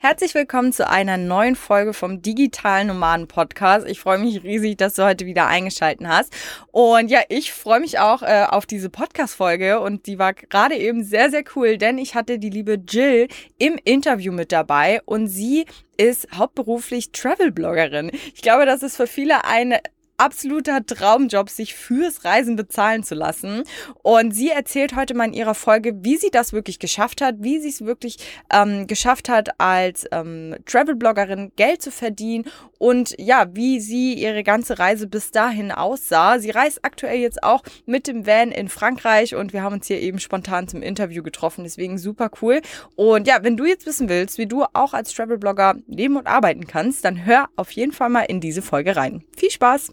Herzlich willkommen zu einer neuen Folge vom Digitalen Nomaden Podcast. Ich freue mich riesig, dass du heute wieder eingeschaltet hast. Und ja, ich freue mich auch äh, auf diese Podcast-Folge und die war gerade eben sehr, sehr cool, denn ich hatte die liebe Jill im Interview mit dabei und sie ist hauptberuflich Travel-Bloggerin. Ich glaube, das ist für viele eine absoluter Traumjob, sich fürs Reisen bezahlen zu lassen. Und sie erzählt heute mal in ihrer Folge, wie sie das wirklich geschafft hat, wie sie es wirklich ähm, geschafft hat, als ähm, Travel-Bloggerin Geld zu verdienen und ja, wie sie ihre ganze Reise bis dahin aussah. Sie reist aktuell jetzt auch mit dem Van in Frankreich und wir haben uns hier eben spontan zum Interview getroffen, deswegen super cool. Und ja, wenn du jetzt wissen willst, wie du auch als Travel-Blogger leben und arbeiten kannst, dann hör auf jeden Fall mal in diese Folge rein. Viel Spaß!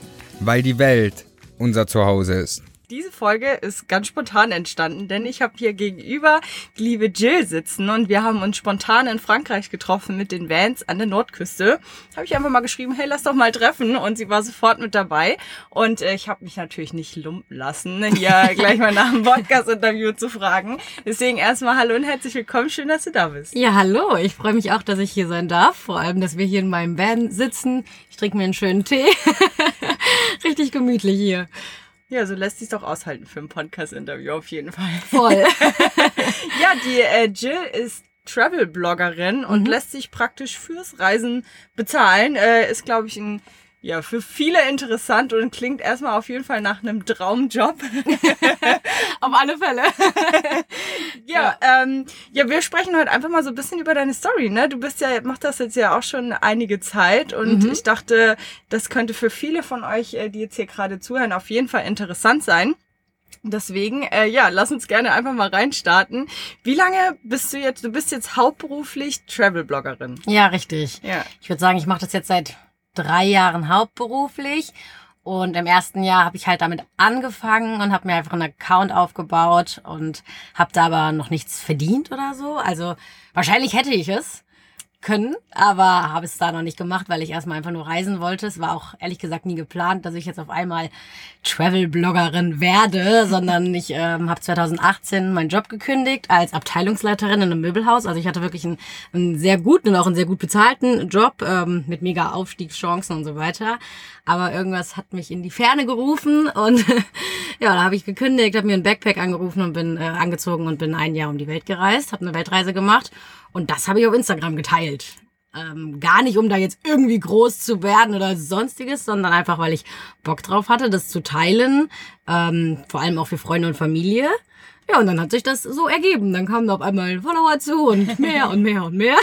weil die Welt unser Zuhause ist. Diese Folge ist ganz spontan entstanden, denn ich habe hier gegenüber die liebe Jill sitzen und wir haben uns spontan in Frankreich getroffen mit den Vans an der Nordküste. Habe ich einfach mal geschrieben, hey, lass doch mal treffen und sie war sofort mit dabei und äh, ich habe mich natürlich nicht lumpen lassen, hier gleich mal nach dem Podcast-Interview zu fragen. Deswegen erstmal hallo und herzlich willkommen, schön, dass du da bist. Ja, hallo, ich freue mich auch, dass ich hier sein darf, vor allem, dass wir hier in meinem Van sitzen. Ich trinke mir einen schönen Tee. Richtig gemütlich hier. Ja, so lässt sich doch aushalten für ein Podcast-Interview auf jeden Fall. Voll. ja, die äh, Jill ist Travel-Bloggerin und mhm. lässt sich praktisch fürs Reisen bezahlen. Äh, ist, glaube ich, ein ja, für viele interessant und klingt erstmal auf jeden Fall nach einem Traumjob. auf alle Fälle. ja, ja. Ähm, ja, wir sprechen heute einfach mal so ein bisschen über deine Story, ne? Du bist ja, machst das jetzt ja auch schon einige Zeit und mhm. ich dachte, das könnte für viele von euch, äh, die jetzt hier gerade zuhören, auf jeden Fall interessant sein. Deswegen, äh, ja, lass uns gerne einfach mal reinstarten. Wie lange bist du jetzt, du bist jetzt hauptberuflich Travel-Bloggerin? Ja, richtig. Ja. Ich würde sagen, ich mache das jetzt seit drei Jahren hauptberuflich. Und im ersten Jahr habe ich halt damit angefangen und habe mir einfach einen Account aufgebaut und habe da aber noch nichts verdient oder so. Also wahrscheinlich hätte ich es können, aber habe es da noch nicht gemacht, weil ich erstmal einfach nur reisen wollte. Es war auch ehrlich gesagt nie geplant, dass ich jetzt auf einmal Travel-Bloggerin werde, sondern ich ähm, habe 2018 meinen Job gekündigt als Abteilungsleiterin in einem Möbelhaus. Also ich hatte wirklich einen, einen sehr guten und auch einen sehr gut bezahlten Job ähm, mit mega Aufstiegschancen und so weiter. Aber irgendwas hat mich in die Ferne gerufen und ja, da habe ich gekündigt, habe mir ein Backpack angerufen und bin äh, angezogen und bin ein Jahr um die Welt gereist, habe eine Weltreise gemacht und das habe ich auf Instagram geteilt. Ähm, gar nicht, um da jetzt irgendwie groß zu werden oder sonstiges, sondern einfach, weil ich Bock drauf hatte, das zu teilen. Ähm, vor allem auch für Freunde und Familie. Ja, und dann hat sich das so ergeben. Dann kamen da auf einmal Follower zu und mehr und mehr und mehr.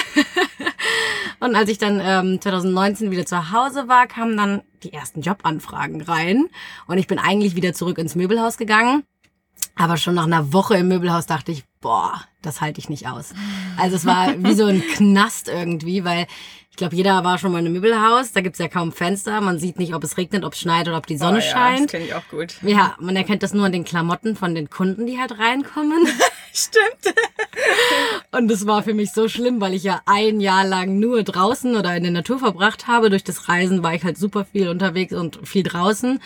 und als ich dann ähm, 2019 wieder zu Hause war, kamen dann die ersten Jobanfragen rein. Und ich bin eigentlich wieder zurück ins Möbelhaus gegangen. Aber schon nach einer Woche im Möbelhaus dachte ich, boah, das halte ich nicht aus. Also es war wie so ein Knast irgendwie, weil ich glaube, jeder war schon mal in einem Möbelhaus. Da gibt's ja kaum Fenster. Man sieht nicht, ob es regnet, ob es schneit oder ob die Sonne oh, ja, scheint. Das kenne ich auch gut. Ja, man erkennt das nur an den Klamotten von den Kunden, die halt reinkommen. Stimmt. Und das war für mich so schlimm, weil ich ja ein Jahr lang nur draußen oder in der Natur verbracht habe. Durch das Reisen war ich halt super viel unterwegs und viel draußen.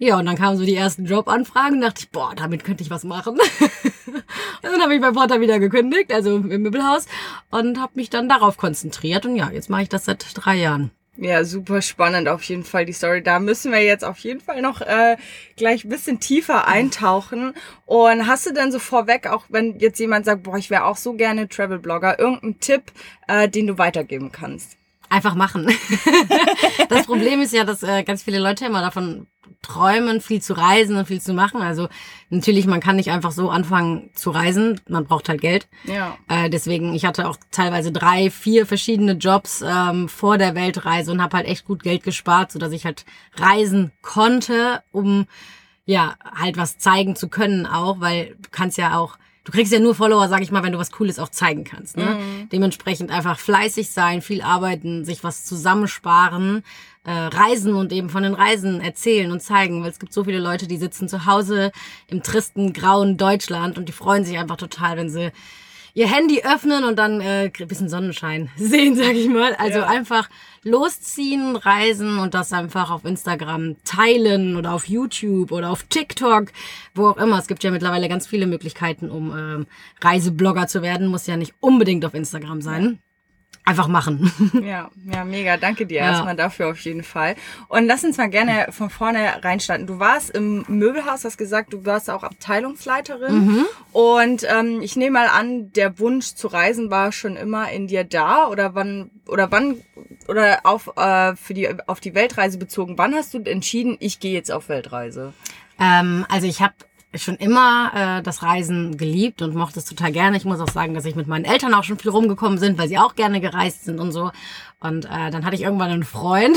Ja, und dann kamen so die ersten Jobanfragen dachte ich, boah, damit könnte ich was machen. und dann habe ich bei Porter wieder gekündigt, also im Möbelhaus, und habe mich dann darauf konzentriert. Und ja, jetzt mache ich das seit drei Jahren. Ja, super spannend auf jeden Fall die Story. Da müssen wir jetzt auf jeden Fall noch äh, gleich ein bisschen tiefer eintauchen. Und hast du denn so vorweg, auch wenn jetzt jemand sagt, boah, ich wäre auch so gerne Travel-Blogger, irgendeinen Tipp, äh, den du weitergeben kannst? Einfach machen. das Problem ist ja, dass äh, ganz viele Leute immer davon träumen, viel zu reisen und viel zu machen. Also natürlich, man kann nicht einfach so anfangen zu reisen. Man braucht halt Geld. Ja. Äh, deswegen, ich hatte auch teilweise drei, vier verschiedene Jobs ähm, vor der Weltreise und habe halt echt gut Geld gespart, so dass ich halt reisen konnte, um ja halt was zeigen zu können auch, weil du kannst ja auch du kriegst ja nur Follower, sag ich mal, wenn du was Cooles auch zeigen kannst. Ne? Mhm. Dementsprechend einfach fleißig sein, viel arbeiten, sich was zusammensparen, äh, reisen und eben von den Reisen erzählen und zeigen, weil es gibt so viele Leute, die sitzen zu Hause im tristen, grauen Deutschland und die freuen sich einfach total, wenn sie ihr Handy öffnen und dann äh, ein bisschen Sonnenschein sehen, sag ich mal. Also ja. einfach losziehen, reisen und das einfach auf Instagram teilen oder auf YouTube oder auf TikTok, wo auch immer. Es gibt ja mittlerweile ganz viele Möglichkeiten, um ähm, Reiseblogger zu werden. Muss ja nicht unbedingt auf Instagram sein einfach machen. Ja, ja, mega. Danke dir ja. erstmal dafür auf jeden Fall. Und lass uns mal gerne von vorne reinstarten. Du warst im Möbelhaus, hast gesagt, du warst auch Abteilungsleiterin. Mhm. Und ähm, ich nehme mal an, der Wunsch zu reisen war schon immer in dir da oder wann oder wann oder auf äh, für die auf die Weltreise bezogen. Wann hast du entschieden, ich gehe jetzt auf Weltreise? Ähm, also ich habe schon immer äh, das Reisen geliebt und mochte es total gerne. Ich muss auch sagen, dass ich mit meinen Eltern auch schon viel rumgekommen sind, weil sie auch gerne gereist sind und so. Und äh, dann hatte ich irgendwann einen Freund,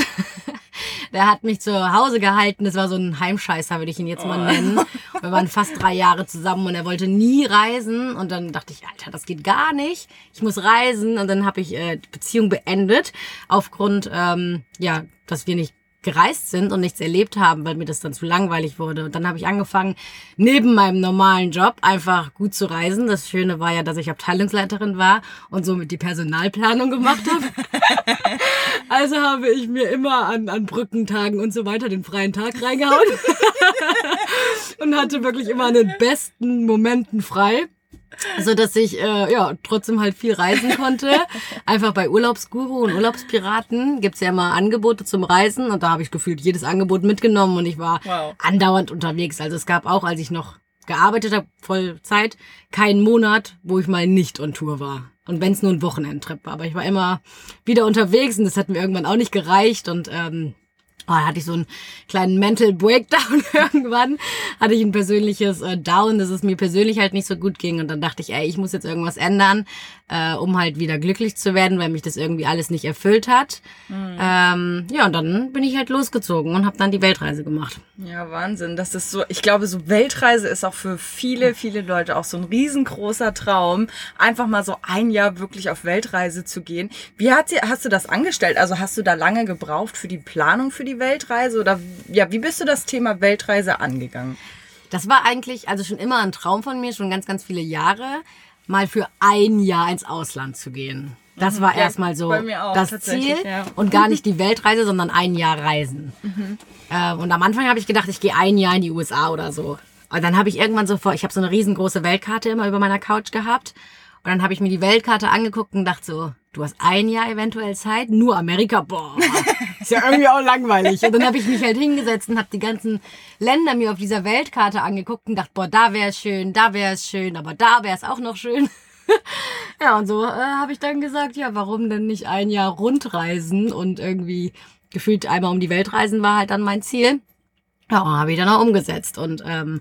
der hat mich zu Hause gehalten. Das war so ein Heimscheißer, würde ich ihn jetzt mal oh. nennen. Wir waren fast drei Jahre zusammen und er wollte nie reisen. Und dann dachte ich, Alter, das geht gar nicht. Ich muss reisen. Und dann habe ich äh, die Beziehung beendet aufgrund, ähm, ja, dass wir nicht gereist sind und nichts erlebt haben, weil mir das dann zu langweilig wurde. Und dann habe ich angefangen, neben meinem normalen Job einfach gut zu reisen. Das Schöne war ja, dass ich Abteilungsleiterin war und somit die Personalplanung gemacht habe. also habe ich mir immer an, an Brückentagen und so weiter den freien Tag reingehauen und hatte wirklich immer an den besten Momenten frei so dass ich äh, ja trotzdem halt viel reisen konnte. Einfach bei Urlaubsguru und Urlaubspiraten gibt's ja immer Angebote zum Reisen und da habe ich gefühlt jedes Angebot mitgenommen und ich war wow. andauernd unterwegs. Also es gab auch, als ich noch gearbeitet habe, Vollzeit, keinen Monat, wo ich mal nicht on Tour war. Und wenn es nur ein Wochenendtrip war. Aber ich war immer wieder unterwegs und das hat mir irgendwann auch nicht gereicht und ähm, Oh, da hatte ich so einen kleinen Mental Breakdown irgendwann. Hatte ich ein persönliches äh, Down, dass es mir persönlich halt nicht so gut ging. Und dann dachte ich, ey, ich muss jetzt irgendwas ändern, äh, um halt wieder glücklich zu werden, weil mich das irgendwie alles nicht erfüllt hat. Mhm. Ähm, ja, und dann bin ich halt losgezogen und habe dann die Weltreise gemacht. Ja, Wahnsinn. Das ist so, ich glaube, so Weltreise ist auch für viele, viele Leute auch so ein riesengroßer Traum, einfach mal so ein Jahr wirklich auf Weltreise zu gehen. Wie hat sie, hast du das angestellt? Also hast du da lange gebraucht für die Planung für die Weltreise? Oder ja, wie bist du das Thema Weltreise angegangen? Das war eigentlich also schon immer ein Traum von mir, schon ganz, ganz viele Jahre, mal für ein Jahr ins Ausland zu gehen. Das mhm. war ja, erstmal so auch, das Ziel ja. und gar nicht die Weltreise, sondern ein Jahr Reisen. Mhm. Äh, und am Anfang habe ich gedacht, ich gehe ein Jahr in die USA oder so. Und dann habe ich irgendwann so vor, ich habe so eine riesengroße Weltkarte immer über meiner Couch gehabt. Und dann habe ich mir die Weltkarte angeguckt und dachte so, du hast ein Jahr eventuell Zeit, nur Amerika, boah, ist ja irgendwie auch langweilig. Und dann habe ich mich halt hingesetzt und habe die ganzen Länder mir auf dieser Weltkarte angeguckt und dachte, boah, da wäre es schön, da wäre es schön, aber da wäre es auch noch schön. ja, und so äh, habe ich dann gesagt, ja, warum denn nicht ein Jahr rundreisen und irgendwie gefühlt einmal um die Welt reisen war halt dann mein Ziel. Ja, habe ich dann auch umgesetzt und ähm,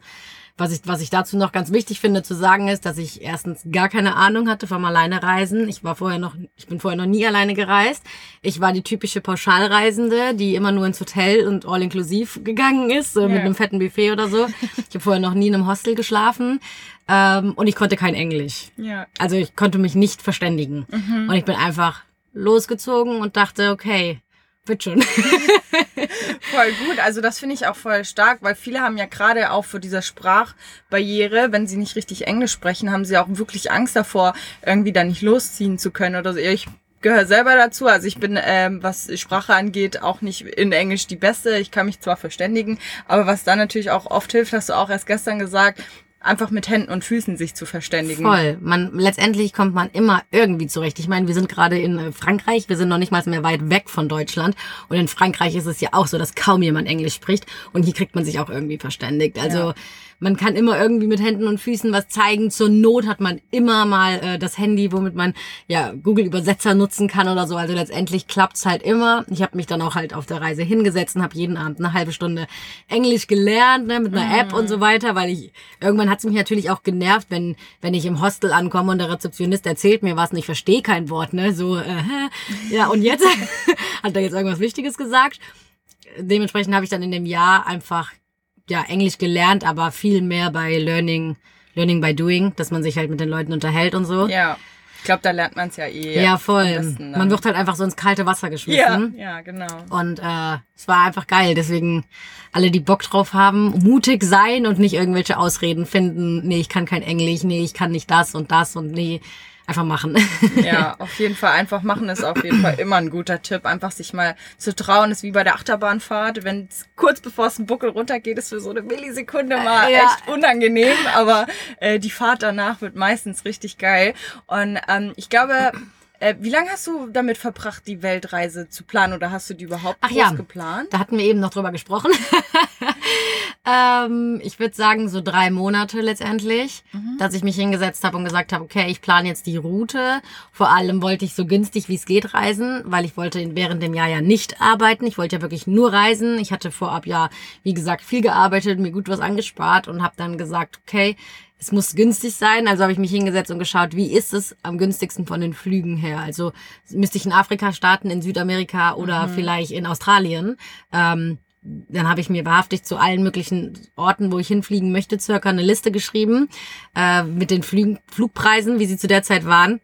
was ich, was ich dazu noch ganz wichtig finde zu sagen ist, dass ich erstens gar keine Ahnung hatte vom Alleinereisen. Ich war vorher noch, ich bin vorher noch nie alleine gereist. Ich war die typische Pauschalreisende, die immer nur ins Hotel und all inklusiv gegangen ist, so yeah. mit einem fetten Buffet oder so. Ich habe vorher noch nie in einem Hostel geschlafen. Ähm, und ich konnte kein Englisch. Ja. Also ich konnte mich nicht verständigen. Mhm. Und ich bin einfach losgezogen und dachte, okay, wird schon. voll gut. Also das finde ich auch voll stark, weil viele haben ja gerade auch vor dieser Sprachbarriere, wenn sie nicht richtig Englisch sprechen, haben sie auch wirklich Angst davor, irgendwie da nicht losziehen zu können oder so. Ich gehöre selber dazu. Also ich bin, ähm, was Sprache angeht, auch nicht in Englisch die Beste. Ich kann mich zwar verständigen, aber was dann natürlich auch oft hilft, hast du auch erst gestern gesagt, einfach mit Händen und Füßen sich zu verständigen. Voll. Man, letztendlich kommt man immer irgendwie zurecht. Ich meine, wir sind gerade in äh, Frankreich, wir sind noch nicht mal mehr weit weg von Deutschland. Und in Frankreich ist es ja auch so, dass kaum jemand Englisch spricht. Und hier kriegt man sich auch irgendwie verständigt. Also ja man kann immer irgendwie mit Händen und Füßen was zeigen. Zur Not hat man immer mal äh, das Handy, womit man ja Google Übersetzer nutzen kann oder so. Also letztendlich klappt's halt immer. Ich habe mich dann auch halt auf der Reise hingesetzt und habe jeden Abend eine halbe Stunde Englisch gelernt, ne, mit einer mhm. App und so weiter, weil ich irgendwann hat's mich natürlich auch genervt, wenn wenn ich im Hostel ankomme und der Rezeptionist erzählt mir was und ich verstehe kein Wort, ne, so äh, ja und jetzt hat er jetzt irgendwas Wichtiges gesagt. Dementsprechend habe ich dann in dem Jahr einfach ja, Englisch gelernt, aber viel mehr bei Learning Learning by Doing, dass man sich halt mit den Leuten unterhält und so. Ja. Ich glaube, da lernt man es ja eh. Ja, voll. besten. Man wird halt einfach so ins kalte Wasser ja, geschmissen. ja, genau. Und äh, es war einfach geil. Deswegen alle, die Bock drauf haben, mutig sein und nicht irgendwelche Ausreden finden. Nee, ich kann kein Englisch, nee, ich kann nicht das und das und nee, einfach machen. Ja, auf jeden Fall einfach machen ist auf jeden Fall immer ein guter Tipp. Einfach sich mal zu trauen, ist wie bei der Achterbahnfahrt. Wenn es kurz bevor es einen Buckel runtergeht, ist für so eine Millisekunde mal Ja. echt unangenehm. Aber äh, die Fahrt danach wird meistens richtig geil. Und ähm, ich glaube, äh, wie lange hast du damit verbracht, die Weltreise zu planen? Oder hast du die überhaupt Ach groß ja. geplant? Da hatten wir eben noch drüber gesprochen. ähm, ich würde sagen, so drei Monate letztendlich, dass ich mich hingesetzt habe und gesagt habe, okay, ich plane jetzt die Route. Vor allem wollte ich so günstig wie es geht reisen, weil ich wollte während dem Jahr ja nicht arbeiten. Ich wollte ja wirklich nur reisen. Ich hatte vorab ja, wie gesagt, viel gearbeitet, mir gut was angespart und habe dann gesagt, okay, es muss günstig sein, also habe ich mich hingesetzt und geschaut, wie ist es am günstigsten von den Flügen her. Also müsste ich in Afrika starten, in Südamerika oder vielleicht in Australien. Ähm, dann habe ich mir wahrhaftig zu allen möglichen Orten, wo ich hinfliegen möchte, circa eine Liste geschrieben äh, mit den Flügen, Flugpreisen, wie sie zu der Zeit waren.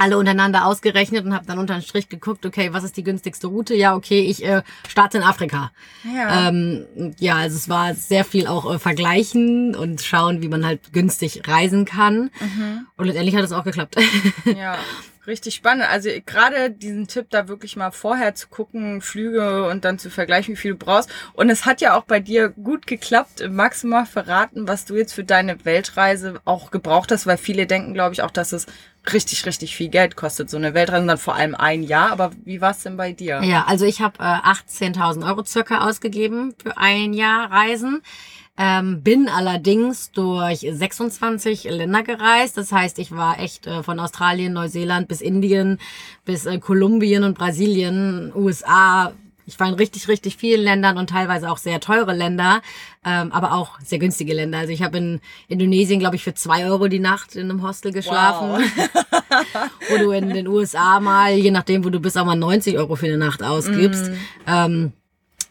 Alle untereinander ausgerechnet und habe dann unter den Strich geguckt, okay, was ist die günstigste Route? Ja, okay, ich äh, starte in Afrika. Ja. Ähm, ja, also es war sehr viel auch äh, vergleichen und schauen, wie man halt günstig reisen kann. Und letztendlich hat es auch geklappt. Ja, richtig spannend. Also gerade diesen Tipp, da wirklich mal vorher zu gucken, Flüge und dann zu vergleichen, wie viel du brauchst. Und es hat ja auch bei dir gut geklappt. Magst du mal verraten, was du jetzt für deine Weltreise auch gebraucht hast? Weil viele denken, glaube ich, auch, dass es richtig, richtig viel Geld kostet. So eine Weltreise dann vor allem ein Jahr. Aber wie war es denn bei dir? Ja, also ich habe äh, 18.000 Euro circa ausgegeben für ein Jahr Reisen. Ähm, bin allerdings durch 26 Länder gereist. Das heißt, ich war echt äh, von Australien, Neuseeland bis Indien, bis äh, Kolumbien und Brasilien, USA. Ich war in richtig, richtig vielen Ländern und teilweise auch sehr teure Länder, ähm, aber auch sehr günstige Länder. Also ich habe in Indonesien, glaube ich, für zwei Euro die Nacht in einem Hostel geschlafen. Wow. wo du in den USA mal, je nachdem, wo du bist, auch mal 90 Euro für eine Nacht ausgibst. Ähm,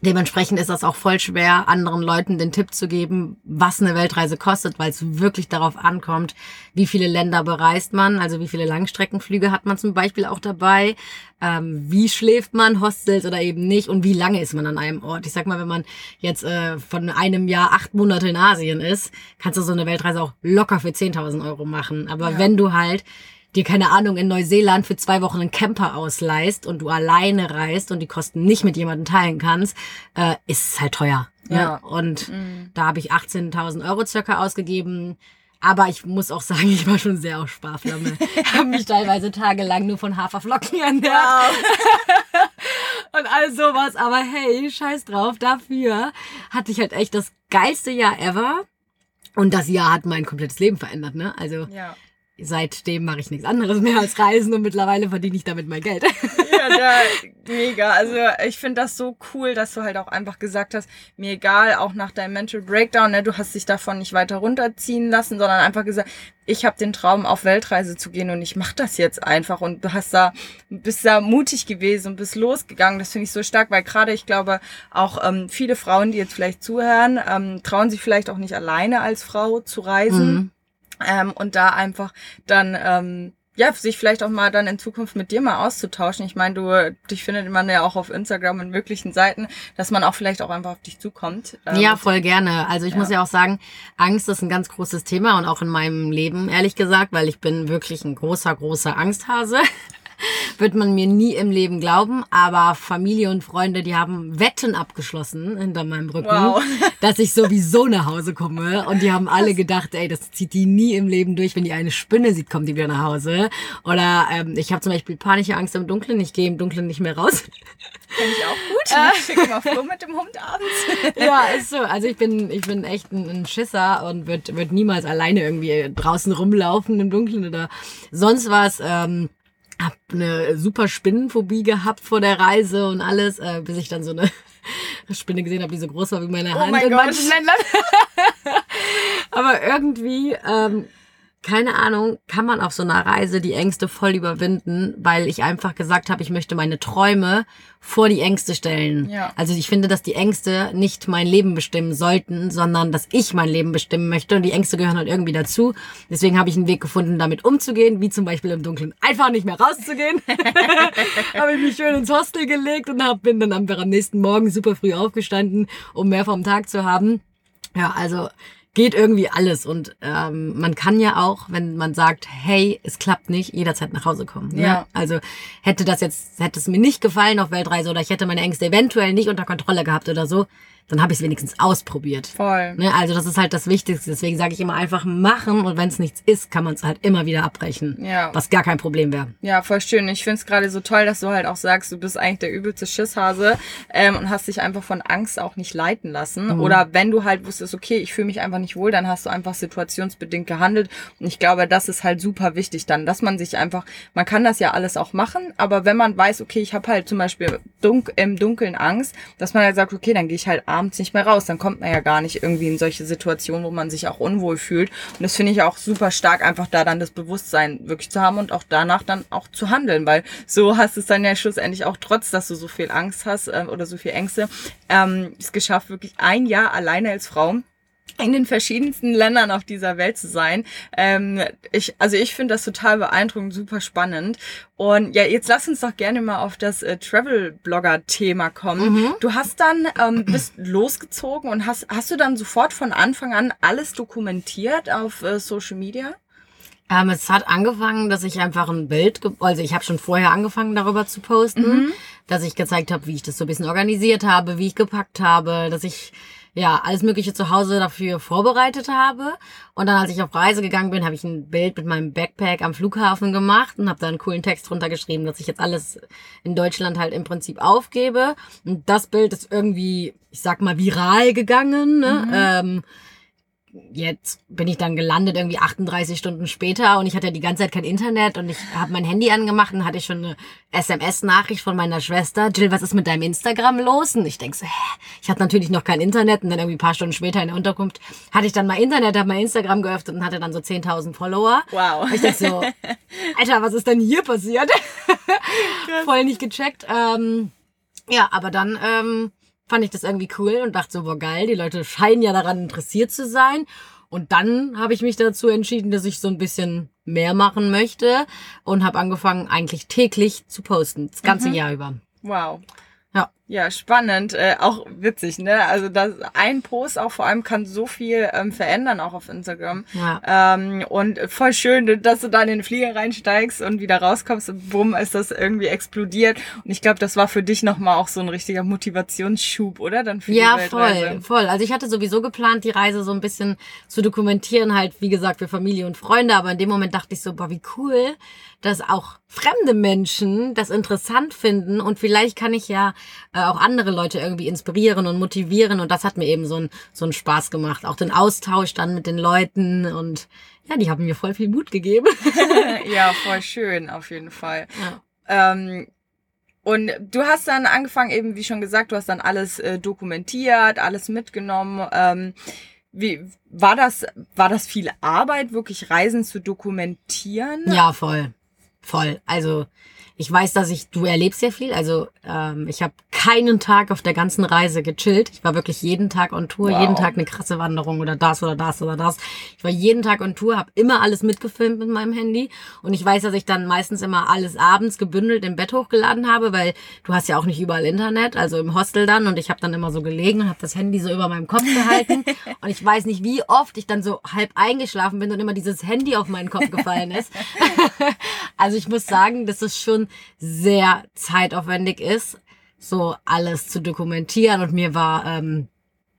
dementsprechend ist das auch voll schwer, anderen Leuten den Tipp zu geben, was eine Weltreise kostet, weil es wirklich darauf ankommt, wie viele Länder bereist man, also wie viele Langstreckenflüge hat man zum Beispiel auch dabei, ähm, wie schläft man, Hostels oder eben nicht und wie lange ist man an einem Ort. Ich sag mal, wenn man jetzt äh, von einem Jahr acht Monate in Asien ist, kannst du so eine Weltreise auch locker für 10.000 Euro machen. Aber wenn du halt dir keine Ahnung in Neuseeland für zwei Wochen einen Camper ausleihst und du alleine reist und die Kosten nicht mit jemandem teilen kannst, äh, ist es halt teuer. Ne? Ja. Und da habe ich 18.000 Euro circa ausgegeben. Aber ich muss auch sagen, ich war schon sehr auf Sparflamme. habe mich teilweise tagelang nur von Haferflocken ernährt und all sowas. Aber hey, scheiß drauf, dafür hatte ich halt echt das geilste Jahr ever. Und das Jahr hat mein komplettes Leben verändert, ne? Also Ja. Seitdem mache ich nichts anderes mehr als Reisen und mittlerweile verdiene ich damit mein Geld. Ja, da, mega. Also ich finde das so cool, dass du halt auch einfach gesagt hast, mir egal, auch nach deinem Mental Breakdown, ne, du hast dich davon nicht weiter runterziehen lassen, sondern einfach gesagt, ich habe den Traum, auf Weltreise zu gehen und ich mache das jetzt einfach und du hast da, bist da mutig gewesen und bist losgegangen. Das finde ich so stark, weil gerade ich glaube, auch ähm, viele Frauen, die jetzt vielleicht zuhören, ähm, trauen sich vielleicht auch nicht alleine als Frau zu reisen Mhm. Ähm, und da einfach dann ähm, ja sich vielleicht auch mal dann in Zukunft mit dir mal auszutauschen. Ich meine, du dich findet man ja auch auf Instagram und möglichen Seiten, dass man auch vielleicht auch einfach auf dich zukommt. Ähm, Ja, voll gerne. Also ich Ja. muss ja auch sagen, Angst ist ein ganz großes Thema und auch in meinem Leben, ehrlich gesagt, weil ich bin wirklich ein großer, großer Angsthase. Wird man mir nie im Leben glauben, aber Familie und Freunde, die haben Wetten abgeschlossen hinter meinem Rücken, Wow. dass ich sowieso nach Hause komme. Und die haben alle gedacht, ey, das zieht die nie im Leben durch. Wenn die eine Spinne sieht, kommt die wieder nach Hause. Oder ähm, ich habe zum Beispiel panische Angst im Dunkeln, ich gehe im Dunkeln nicht mehr raus. Finde ich auch gut. Ich schicke mal Flo mit dem Hund abends. ja, ist so. Also ich bin, ich bin echt ein, ein Schisser und wird, wird niemals alleine irgendwie draußen rumlaufen im Dunkeln oder sonst was. Ähm, hab eine super Spinnenphobie gehabt vor der Reise und alles, äh, bis ich dann so eine Spinne gesehen habe, die so groß war wie meine Oh Hand mein in Gott. manchen Ländern. Aber irgendwie ähm, keine Ahnung, kann man auf so einer Reise die Ängste voll überwinden, weil ich einfach gesagt habe, ich möchte meine Träume vor die Ängste stellen. Ja. Also ich finde, dass die Ängste nicht mein Leben bestimmen sollten, sondern dass ich mein Leben bestimmen möchte und die Ängste gehören halt irgendwie dazu. Deswegen habe ich einen Weg gefunden, damit umzugehen, wie zum Beispiel im Dunkeln einfach nicht mehr rauszugehen. habe ich mich schön ins Hostel gelegt und hab, bin dann einfach am nächsten Morgen super früh aufgestanden, um mehr vom Tag zu haben. Ja, also geht irgendwie alles. Und ähm, man kann ja auch, wenn man sagt, hey, es klappt nicht, jederzeit nach Hause kommen. Ne? Ja. Also hätte das jetzt, hätte es mir nicht gefallen auf Weltreise oder ich hätte meine Ängste eventuell nicht unter Kontrolle gehabt oder so, dann habe ich es wenigstens ausprobiert. Voll. Ne? Also das ist halt das Wichtigste. Deswegen sage ich immer einfach machen und wenn es nichts ist, kann man es halt immer wieder abbrechen. Ja. Was gar kein Problem wäre. Ja, voll schön. Ich find's gerade so toll, dass du halt auch sagst, du bist eigentlich der übelste Schisshase ähm, und hast dich einfach von Angst auch nicht leiten lassen. Mhm. Oder wenn du halt wusstest, okay, ich fühle mich einfach nicht wohl, dann hast du einfach situationsbedingt gehandelt. Und ich glaube, das ist halt super wichtig dann, dass man sich einfach, man kann das ja alles auch machen, aber wenn man weiß, okay, ich habe halt zum Beispiel dunk im Dunkeln Angst, dass man halt sagt, okay, dann gehe ich halt abends nicht mehr raus. Dann kommt man ja gar nicht irgendwie in solche Situationen, wo man sich auch unwohl fühlt. Und das finde ich auch super stark, einfach da dann das Bewusstsein wirklich zu haben und auch danach dann auch zu handeln, weil so hast es dann ja schlussendlich auch trotz, dass du so viel Angst hast ähm, oder so viel Ängste, ähm, es geschafft, wirklich ein Jahr alleine als Frau in den verschiedensten Ländern auf dieser Welt zu sein. Ähm, ich, also ich finde das total beeindruckend, super spannend. Und ja, jetzt lass uns doch gerne mal auf das äh, Travel-Blogger-Thema kommen. Du hast dann, ähm, bist losgezogen und hast, hast du dann sofort von Anfang an alles dokumentiert auf äh, Social Media? Ähm, es hat angefangen, dass ich einfach ein Bild, also ich habe schon vorher angefangen, darüber zu posten, dass ich gezeigt habe, wie ich das so ein bisschen organisiert habe, wie ich gepackt habe, dass ich ja alles Mögliche zu Hause dafür vorbereitet habe. Und dann, als ich auf Reise gegangen bin, habe ich ein Bild mit meinem Backpack am Flughafen gemacht und habe da einen coolen Text drunter geschrieben, dass ich jetzt alles in Deutschland halt im Prinzip aufgebe. Und das Bild ist irgendwie, ich sag mal, viral gegangen. Ne? Ähm, jetzt bin ich dann gelandet irgendwie 38 Stunden später und ich hatte die ganze Zeit kein Internet und ich habe mein Handy angemacht und hatte ich schon eine SMS-Nachricht von meiner Schwester. Jill, was ist mit deinem Instagram los? Und ich denk so, hä? Ich hatte natürlich noch kein Internet und dann irgendwie ein paar Stunden später in der Unterkunft hatte ich dann mal Internet, habe mein Instagram geöffnet und hatte dann so 10.000 Follower. Wow. Und ich dachte so, Alter, was ist denn hier passiert? Voll nicht gecheckt. Ähm, ja, aber dann ähm, fand ich das irgendwie cool und dachte so, boah, geil, die Leute scheinen ja daran interessiert zu sein. Und dann habe ich mich dazu entschieden, dass ich so ein bisschen mehr machen möchte und habe angefangen, eigentlich täglich zu posten, das ganze Jahr über. Wow. Ja. Ja, spannend, äh, auch witzig, ne? Also das ein Post auch vor allem kann so viel ähm, verändern, auch auf Instagram. Ja. Ähm, und voll schön, dass du da in den Flieger reinsteigst und wieder rauskommst und bumm, ist das irgendwie explodiert. Und ich glaube, das war für dich nochmal auch so ein richtiger Motivationsschub, oder? Dann für Ja, die Weltreise. voll, voll. Also ich hatte sowieso geplant, die Reise so ein bisschen zu dokumentieren, halt, wie gesagt, für Familie und Freunde, aber in dem Moment dachte ich so, boah, wie cool, dass auch fremde Menschen das interessant finden und vielleicht kann ich ja äh, auch andere Leute irgendwie inspirieren und motivieren und das hat mir eben so ein so einen Spaß gemacht. Auch den Austausch dann mit den Leuten und ja, die haben mir voll viel Mut gegeben. ja, voll schön, auf jeden Fall. Ja. Ähm, und du hast dann angefangen, eben wie schon gesagt, du hast dann alles äh, dokumentiert, alles mitgenommen. Ähm, wie war das? War das viel Arbeit, wirklich Reisen zu dokumentieren? Ja, voll. Voll. Also ich weiß, dass ich, du erlebst ja viel. Also ähm, ich habe keinen Tag auf der ganzen Reise gechillt. Ich war wirklich jeden Tag on Tour, Wow. jeden Tag eine krasse Wanderung oder das oder das oder das. Ich war jeden Tag on Tour, habe immer alles mitgefilmt mit meinem Handy. Und ich weiß, dass ich dann meistens immer alles abends gebündelt im Bett hochgeladen habe, weil du hast ja auch nicht überall Internet, also im Hostel dann. Und ich habe dann immer so gelegen und habe das Handy so über meinem Kopf gehalten. und ich weiß nicht, wie oft ich dann so halb eingeschlafen bin und immer dieses Handy auf meinen Kopf gefallen ist. Also ich muss sagen, dass es schon sehr zeitaufwendig ist, so alles zu dokumentieren. Und mir war ähm,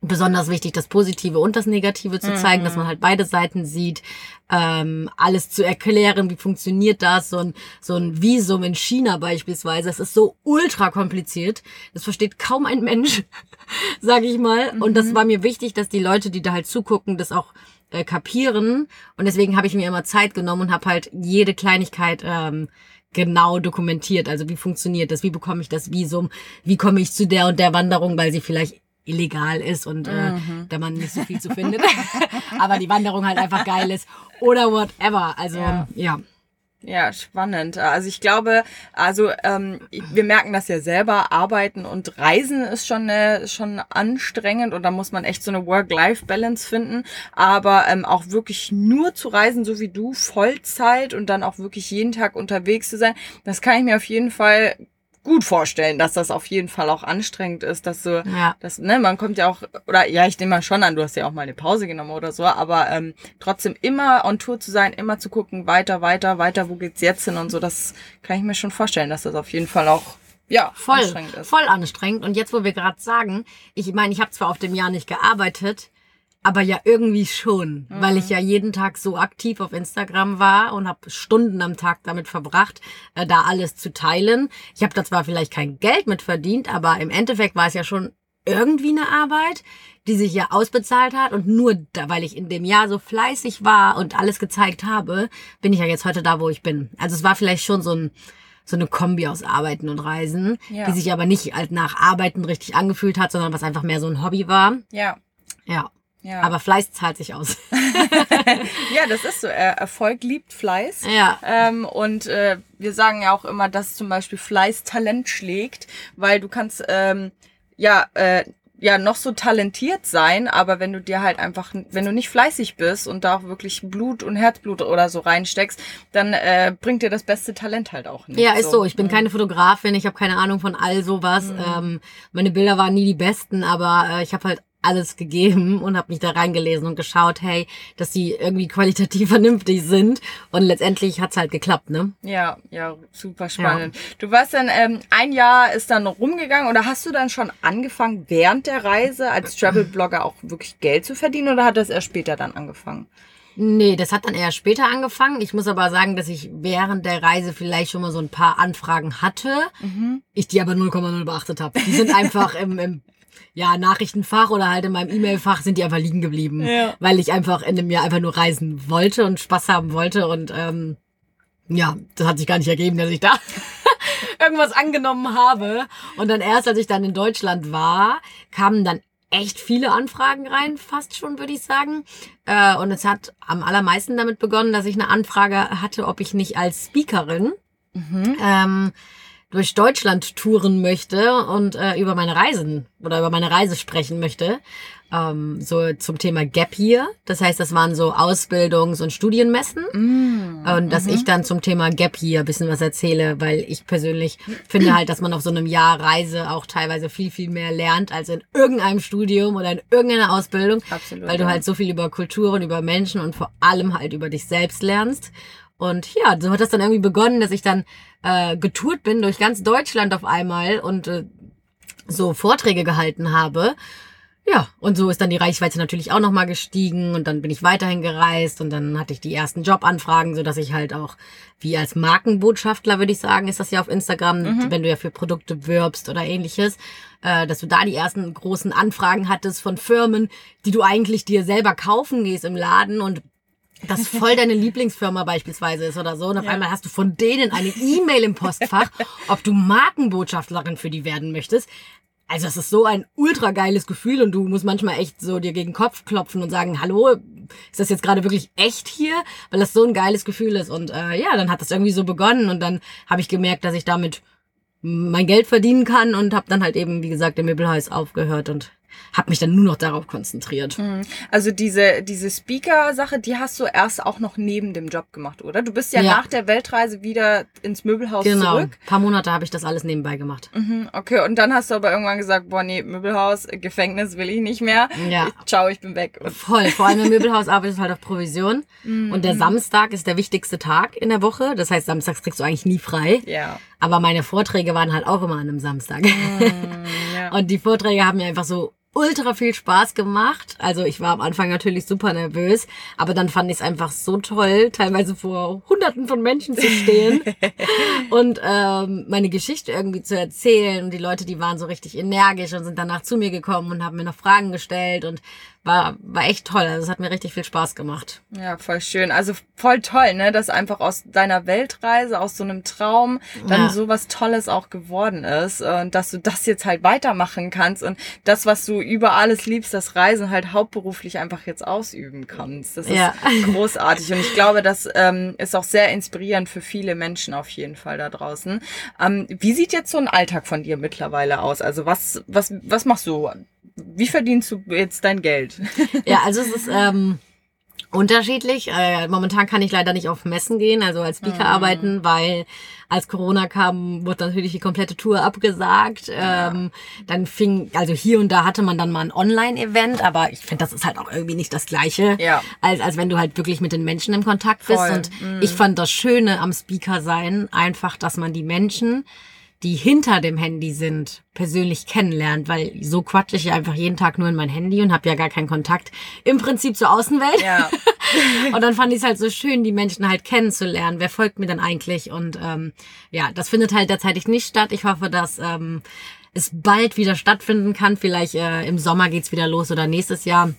besonders wichtig, das Positive und das Negative zu zeigen, dass man halt beide Seiten sieht, ähm, alles zu erklären, wie funktioniert das, so ein, so ein Visum in China beispielsweise, es ist so ultra kompliziert, das versteht kaum ein Mensch, sage ich mal. Und das war mir wichtig, dass die Leute, die da halt zugucken, das auch äh, kapieren. Und deswegen habe ich mir immer Zeit genommen und habe halt jede Kleinigkeit ähm, genau dokumentiert. Also wie funktioniert das? Wie bekomme ich das Visum? Wie komme ich zu der und der Wanderung, weil sie vielleicht illegal ist und äh, da man nicht so viel zu findet. Aber die Wanderung halt einfach geil ist. Oder whatever. Also, Ja. ja. Ja, spannend. Also ich glaube, also ähm, wir merken das ja selber, Arbeiten und Reisen ist schon äh, schon anstrengend und da muss man echt so eine Work-Life-Balance finden. Aber ähm, auch wirklich nur zu reisen, so wie du, Vollzeit und dann auch wirklich jeden Tag unterwegs zu sein, das kann ich mir auf jeden Fall gut vorstellen, dass das auf jeden Fall auch anstrengend ist, dass du, Ja. das, ne, man kommt ja auch, oder ja, ich nehme mal schon an, du hast ja auch mal eine Pause genommen oder so, aber ähm, trotzdem immer on Tour zu sein, immer zu gucken, weiter, weiter, weiter, wo geht's jetzt hin und so, das kann ich mir schon vorstellen, dass das auf jeden Fall auch, ja, voll, anstrengend ist. voll anstrengend. Und jetzt, wo wir gerade sagen, ich meine, ich habe zwar auf dem Jahr nicht gearbeitet, aber ja irgendwie schon, weil ich ja jeden Tag so aktiv auf Instagram war und habe Stunden am Tag damit verbracht, äh, da alles zu teilen. Ich habe da zwar vielleicht kein Geld mit verdient, aber im Endeffekt war es ja schon irgendwie eine Arbeit, die sich ja ausbezahlt hat und nur da, weil ich in dem Jahr so fleißig war und alles gezeigt habe, bin ich ja jetzt heute da, wo ich bin. Also es war vielleicht schon so ein so eine Kombi aus Arbeiten und Reisen, Ja. die sich aber nicht halt nach Arbeiten richtig angefühlt hat, sondern was einfach mehr so ein Hobby war. Ja, Ja. Ja. Aber Fleiß zahlt sich aus. ja, das ist so. Er- Erfolg liebt Fleiß. Ja. Ähm, und äh, wir sagen ja auch immer, dass zum Beispiel Fleiß Talent schlägt, weil du kannst ähm, ja äh, ja noch so talentiert sein, aber wenn du dir halt einfach, wenn du nicht fleißig bist und da auch wirklich Blut und Herzblut oder so reinsteckst, dann äh, bringt dir das beste Talent halt auch nicht. Ja, ist so. Ich bin keine Fotografin, ich habe keine Ahnung von all sowas. Ähm, meine Bilder waren nie die besten, aber äh, ich habe halt alles gegeben und habe mich da reingelesen und geschaut, hey, dass die irgendwie qualitativ vernünftig sind. Und letztendlich hat's halt geklappt, ne? Ja, ja, super spannend. Du warst dann, ähm, ein Jahr ist dann rumgegangen oder hast du dann schon angefangen, während der Reise als Travel-Blogger auch wirklich Geld zu verdienen oder hat das erst später dann angefangen? Nee, das hat dann eher später angefangen. Ich muss aber sagen, dass ich während der Reise vielleicht schon mal so ein paar Anfragen hatte. Ich die aber 0,0 beachtet habe. Die sind einfach im, im ja, Nachrichtenfach oder halt in meinem E-Mail-Fach sind die einfach liegen geblieben. Ja. Weil ich einfach in dem Jahr einfach nur reisen wollte und Spaß haben wollte. Und ähm, ja, das hat sich gar nicht ergeben, dass ich da irgendwas angenommen habe. Und dann erst, als ich dann in Deutschland war, kamen dann echt viele Anfragen rein, fast schon, würde ich sagen. Äh, und es hat am allermeisten damit begonnen, dass ich eine Anfrage hatte, ob ich nicht als Speakerin ähm, durch Deutschland touren möchte und äh, über meine Reisen oder über meine Reise sprechen möchte. Ähm, so zum Thema Gap Year. Das heißt, das waren so Ausbildungs- und Studienmessen. Und dass ich dann zum Thema Gap Year ein bisschen was erzähle, weil ich persönlich finde halt, dass man auf so einem Jahr Reise auch teilweise viel, viel mehr lernt als in irgendeinem Studium oder in irgendeiner Ausbildung. Absolut, Weil du ja. halt so viel über Kulturen, über Menschen und vor allem halt über dich selbst lernst. Und ja, so hat das dann irgendwie begonnen, dass ich dann äh, getourt bin durch ganz Deutschland auf einmal und äh, so Vorträge gehalten habe. Ja, und so ist dann die Reichweite natürlich auch nochmal gestiegen und dann bin ich weiterhin gereist und dann hatte ich die ersten Jobanfragen, so dass ich halt auch wie als Markenbotschafter, würde ich sagen, ist das ja auf Instagram, wenn du ja für Produkte wirbst oder ähnliches, äh, dass du da die ersten großen Anfragen hattest von Firmen, die du eigentlich dir selber kaufen gehst im Laden und das voll deine Lieblingsfirma beispielsweise ist oder so. Und auf einmal hast du von denen eine E-Mail im Postfach, ob du Markenbotschafterin für die werden möchtest. Also es ist so ein ultra geiles Gefühl und du musst manchmal echt so dir gegen den Kopf klopfen und sagen, hallo, ist das jetzt gerade wirklich echt hier? Weil das so ein geiles Gefühl ist. Und äh, ja, dann hat das irgendwie so begonnen und dann habe ich gemerkt, dass ich damit mein Geld verdienen kann und habe dann halt eben, wie gesagt, im Möbelhaus aufgehört und habe mich dann nur noch darauf konzentriert. Also diese, diese Speaker-Sache, die hast du erst auch noch neben dem Job gemacht, oder? Du bist ja, Ja. nach der Weltreise wieder ins Möbelhaus Genau. zurück. Ein paar Monate habe ich das alles nebenbei gemacht. Mhm, Okay, und dann hast du aber irgendwann gesagt, boah, nee, Möbelhaus, äh, Gefängnis will ich nicht mehr. Ja. Ich, ciao, ich bin weg. Voll. Vor allem im Möbelhaus arbeitest du halt auf Provision. Und der Samstag ist der wichtigste Tag in der Woche. Das heißt, samstags kriegst du eigentlich nie frei. ja. Aber meine Vorträge waren halt auch immer an einem Samstag. ja. Und die Vorträge haben mir einfach so ultra viel Spaß gemacht. Also ich war am Anfang natürlich super nervös, aber dann fand ich es einfach so toll, teilweise vor hunderten von Menschen zu stehen und ähm, meine Geschichte irgendwie zu erzählen. Und die Leute, die waren so richtig energisch und sind danach zu mir gekommen und haben mir noch Fragen gestellt und war, war echt toll. Also es hat mir richtig viel Spaß gemacht. Ja, voll schön. Also voll toll, ne, dass einfach aus deiner Weltreise, aus so einem Traum, dann Ja. so was Tolles auch geworden ist und dass du das jetzt halt weitermachen kannst und das, was du über alles liebst, das Reisen halt hauptberuflich einfach jetzt ausüben kannst. Das ist Ja. großartig und ich glaube, das ähm, ist auch sehr inspirierend für viele Menschen auf jeden Fall da draußen. Ähm, wie sieht jetzt so ein Alltag von dir mittlerweile aus? Also was, was, was machst du? Wie verdienst du jetzt dein Geld? Ja, also es ist ähm, unterschiedlich. Äh, momentan kann ich leider nicht auf Messen gehen, also als Speaker arbeiten, weil als Corona kam, wurde natürlich die komplette Tour abgesagt. Ähm, dann fing, also hier und da hatte man dann mal ein Online-Event, aber ich finde, das ist halt auch irgendwie nicht das Gleiche, Ja. als, als wenn du halt wirklich mit den Menschen im Kontakt bist. Voll. Und ich fand das Schöne am Speaker sein einfach, dass man die Menschen die hinter dem Handy sind, persönlich kennenlernt, weil so quatsche ich ja einfach jeden Tag nur in mein Handy und habe ja gar keinen Kontakt im Prinzip zur Außenwelt. Ja. Und dann fand ich es halt so schön, die Menschen halt kennenzulernen. Wer folgt mir dann eigentlich? Und ähm, ja, das findet halt derzeitig nicht statt. Ich hoffe, dass ähm, es bald wieder stattfinden kann. Vielleicht äh, im Sommer geht's wieder los oder nächstes Jahr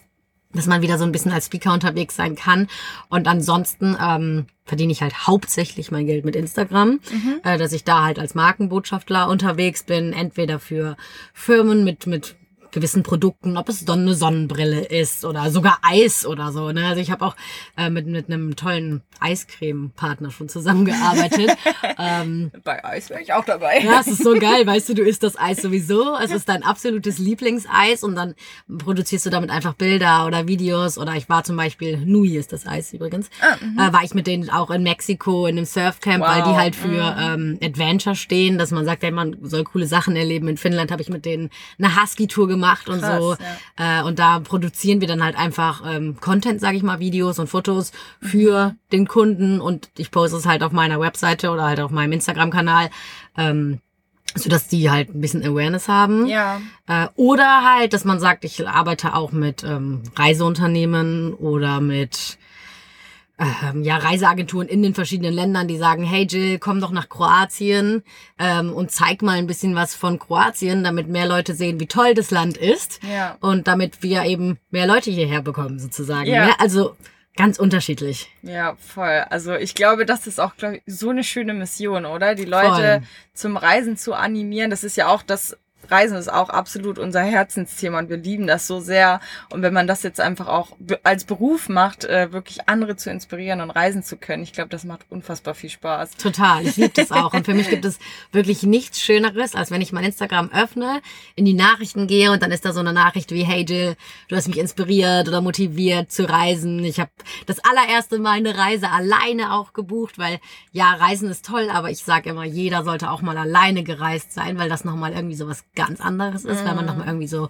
dass man wieder so ein bisschen als Speaker unterwegs sein kann. Und ansonsten ähm, verdiene ich halt hauptsächlich mein Geld mit Instagram, äh, dass ich da halt als Markenbotschafter unterwegs bin, entweder für Firmen mit mit gewissen Produkten, ob es dann eine Sonnenbrille ist oder sogar Eis oder so. Ne? Also ich habe auch äh, mit mit einem tollen Eiscreme-Partner schon zusammengearbeitet. ähm, Bei Eis wäre ich auch dabei. ja, es ist so geil, weißt du, du isst das Eis sowieso. Es ist dein absolutes Lieblingseis und dann produzierst du damit einfach Bilder oder Videos. Oder ich war zum Beispiel, Nui ist das Eis übrigens, äh, war ich mit denen auch in Mexiko in einem Surfcamp, weil die Wow, halt für ähm, Adventure stehen, dass man sagt, ey, man soll coole Sachen erleben. In Finnland habe ich mit denen eine Husky-Tour gemacht und Krass, so. Äh, und da produzieren wir dann halt einfach ähm, Content, sage ich mal, Videos und Fotos für den Kunden und ich poste es halt auf meiner Webseite oder halt auf meinem Instagram-Kanal. Ähm, so dass die halt ein bisschen Awareness haben. Ja. Äh, oder halt, dass man sagt, ich arbeite auch mit ähm, Reiseunternehmen oder mit ähm, ja, Reiseagenturen in den verschiedenen Ländern, die sagen, hey Jill, komm doch nach Kroatien ähm, und zeig mal ein bisschen was von Kroatien, damit mehr Leute sehen, wie toll das Land ist. Ja. Und damit wir eben mehr Leute hierher bekommen, sozusagen. Ja. Ne? Also ganz unterschiedlich. Ja, voll. Also ich glaube, das ist auch ich, so eine schöne Mission, oder? Die Leute Voll. zum Reisen zu animieren. Das ist ja auch das. Reisen ist auch absolut unser Herzensthema und wir lieben das so sehr. Und wenn man das jetzt einfach auch als Beruf macht, äh, wirklich andere zu inspirieren und reisen zu können, ich glaube, das macht unfassbar viel Spaß. Total, ich liebe das auch. Und für mich gibt es wirklich nichts Schöneres, als wenn ich mein Instagram öffne, in die Nachrichten gehe und dann ist da so eine Nachricht wie, hey Jill, du hast mich inspiriert oder motiviert zu reisen. Ich habe das allererste Mal eine Reise alleine auch gebucht, weil ja, Reisen ist toll, aber ich sage immer, jeder sollte auch mal alleine gereist sein, weil das nochmal irgendwie so was ganz anderes ist, weil man nochmal irgendwie so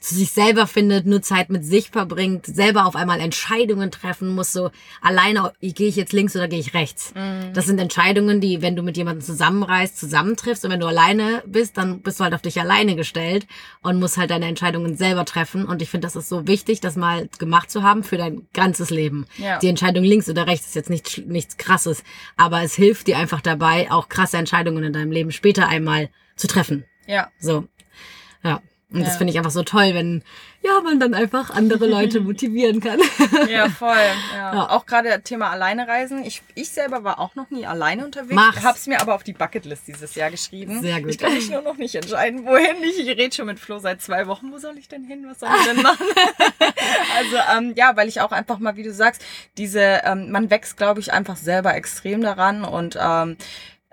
zu sich selber findet, nur Zeit mit sich verbringt, selber auf einmal Entscheidungen treffen muss, so alleine, gehe ich jetzt links oder gehe ich rechts. Das sind Entscheidungen, die, wenn du mit jemandem zusammenreist, zusammentriffst und wenn du alleine bist, dann bist du halt auf dich alleine gestellt und musst halt deine Entscheidungen selber treffen und ich finde, das ist so wichtig, das mal gemacht zu haben für dein ganzes Leben. Ja. Die Entscheidung links oder rechts ist jetzt nicht, nichts krasses, aber es hilft dir einfach dabei, auch krasse Entscheidungen in deinem Leben später einmal zu treffen. Ja. So. Ja. Und das Ja. finde ich einfach so toll, wenn ja man dann einfach andere Leute motivieren kann. Ja, voll. Ja. Ja. Auch gerade Thema alleine reisen. Ich, ich selber war auch noch nie alleine unterwegs. Mach's. Hab's mir aber auf die Bucketlist dieses Jahr geschrieben. Sehr gut. Ich kann mich nur noch nicht entscheiden, wohin. Ich rede schon mit Flo seit zwei Wochen. Wo soll ich denn hin? Was soll ich denn machen? also ähm, ja, weil ich auch einfach mal, wie du sagst, diese, ähm, man wächst, glaube ich, einfach selber extrem daran und ähm,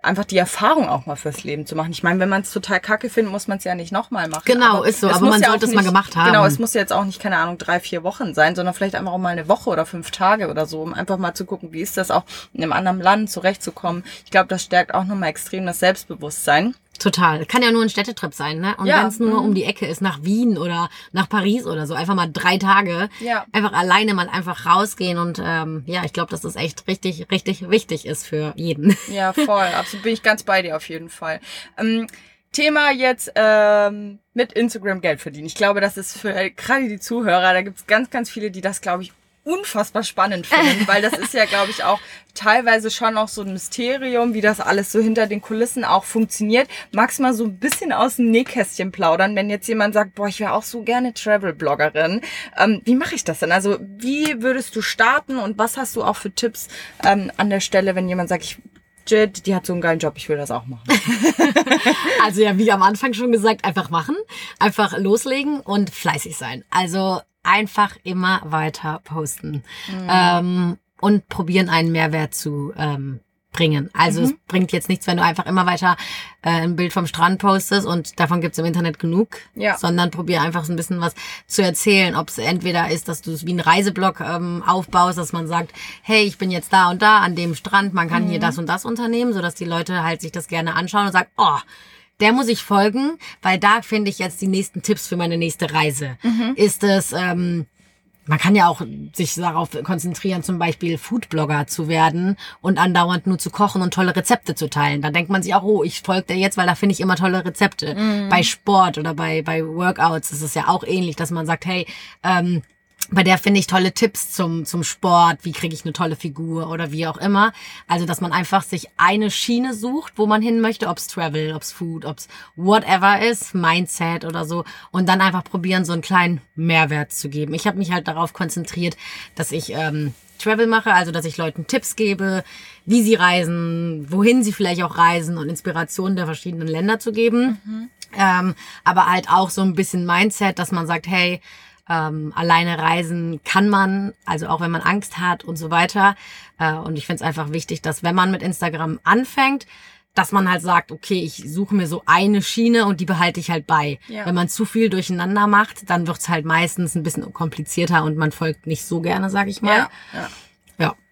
einfach die Erfahrung auch mal fürs Leben zu machen. Ich meine, wenn man es total kacke findet, muss man es ja nicht nochmal machen. Genau, ist so, aber man ja sollte es mal gemacht haben. Genau, es muss ja jetzt auch nicht, keine Ahnung, drei, vier Wochen sein, sondern vielleicht einfach auch mal eine Woche oder fünf Tage oder so, um einfach mal zu gucken, wie ist das auch in einem anderen Land zurechtzukommen. Ich glaube, das stärkt auch nochmal extrem das Selbstbewusstsein. Total. Kann ja nur ein Städtetrip sein, ne? Und Ja, wenn es nur mhm. um die Ecke ist, nach Wien oder nach Paris oder so, einfach mal drei Tage, Ja. einfach alleine mal einfach rausgehen und ähm, ja, ich glaube, dass das echt richtig, richtig wichtig ist für jeden. Ja, voll. Absolut bin ich ganz bei dir auf jeden Fall. Ähm, Thema jetzt ähm, mit Instagram Geld verdienen. Ich glaube, das ist für äh, gerade die Zuhörer, da gibt es ganz, ganz viele, die das, glaube ich, unfassbar spannend finden, weil das ist ja, glaube ich, auch teilweise schon auch so ein Mysterium, wie das alles so hinter den Kulissen auch funktioniert. Magst mal so ein bisschen aus dem Nähkästchen plaudern, wenn jetzt jemand sagt, boah, ich wäre auch so gerne Travel-Bloggerin. Ähm, wie mache ich das denn? Also wie würdest du starten und was hast du auch für Tipps ähm, an der Stelle, wenn jemand sagt, ich Jit, die hat so einen geilen Job, ich will das auch machen. also ja, wie am Anfang schon gesagt, einfach machen, einfach loslegen und fleißig sein. Also einfach immer weiter posten mhm. ähm, und probieren einen Mehrwert zu ähm, bringen. Also mhm. es bringt jetzt nichts, wenn du einfach immer weiter äh, ein Bild vom Strand postest und davon gibt's im Internet genug, ja. sondern probier einfach so ein bisschen was zu erzählen. Ob es entweder ist, dass du es wie ein Reiseblog ähm, aufbaust, dass man sagt, hey, ich bin jetzt da und da an dem Strand, man kann mhm. hier das und das unternehmen, sodass die Leute halt sich das gerne anschauen und sagen, oh, der muss ich folgen, weil da finde ich jetzt die nächsten Tipps für meine nächste Reise. Mhm. Ist es ähm, man kann ja auch sich darauf konzentrieren, zum Beispiel Foodblogger zu werden und andauernd nur zu kochen und tolle Rezepte zu teilen. Da denkt man sich auch, oh, ich folge dir jetzt, weil da finde ich immer tolle Rezepte. Mhm. Bei Sport oder bei, bei Workouts ist es ja auch ähnlich, dass man sagt, hey, ähm, bei der finde ich tolle Tipps zum, zum Sport, wie kriege ich eine tolle Figur oder wie auch immer. Also, dass man einfach sich eine Schiene sucht, wo man hin möchte, ob's Travel, ob's Food, ob's whatever ist, Mindset oder so. Und dann einfach probieren, so einen kleinen Mehrwert zu geben. Ich habe mich halt darauf konzentriert, dass ich ähm, Travel mache, also dass ich Leuten Tipps gebe, wie sie reisen, wohin sie vielleicht auch reisen und Inspirationen der verschiedenen Länder zu geben. Mhm. Ähm, aber halt auch so ein bisschen Mindset, dass man sagt, hey, ähm, alleine reisen kann man, also auch wenn man Angst hat und so weiter. Äh, und ich finde es einfach wichtig, dass wenn man mit Instagram anfängt, dass man halt sagt, okay, ich suche mir so eine Schiene und die behalte ich halt bei. Ja. Wenn man zu viel durcheinander macht, dann wird's halt meistens ein bisschen komplizierter und man folgt nicht so gerne, sag ich mal. Ja, ja.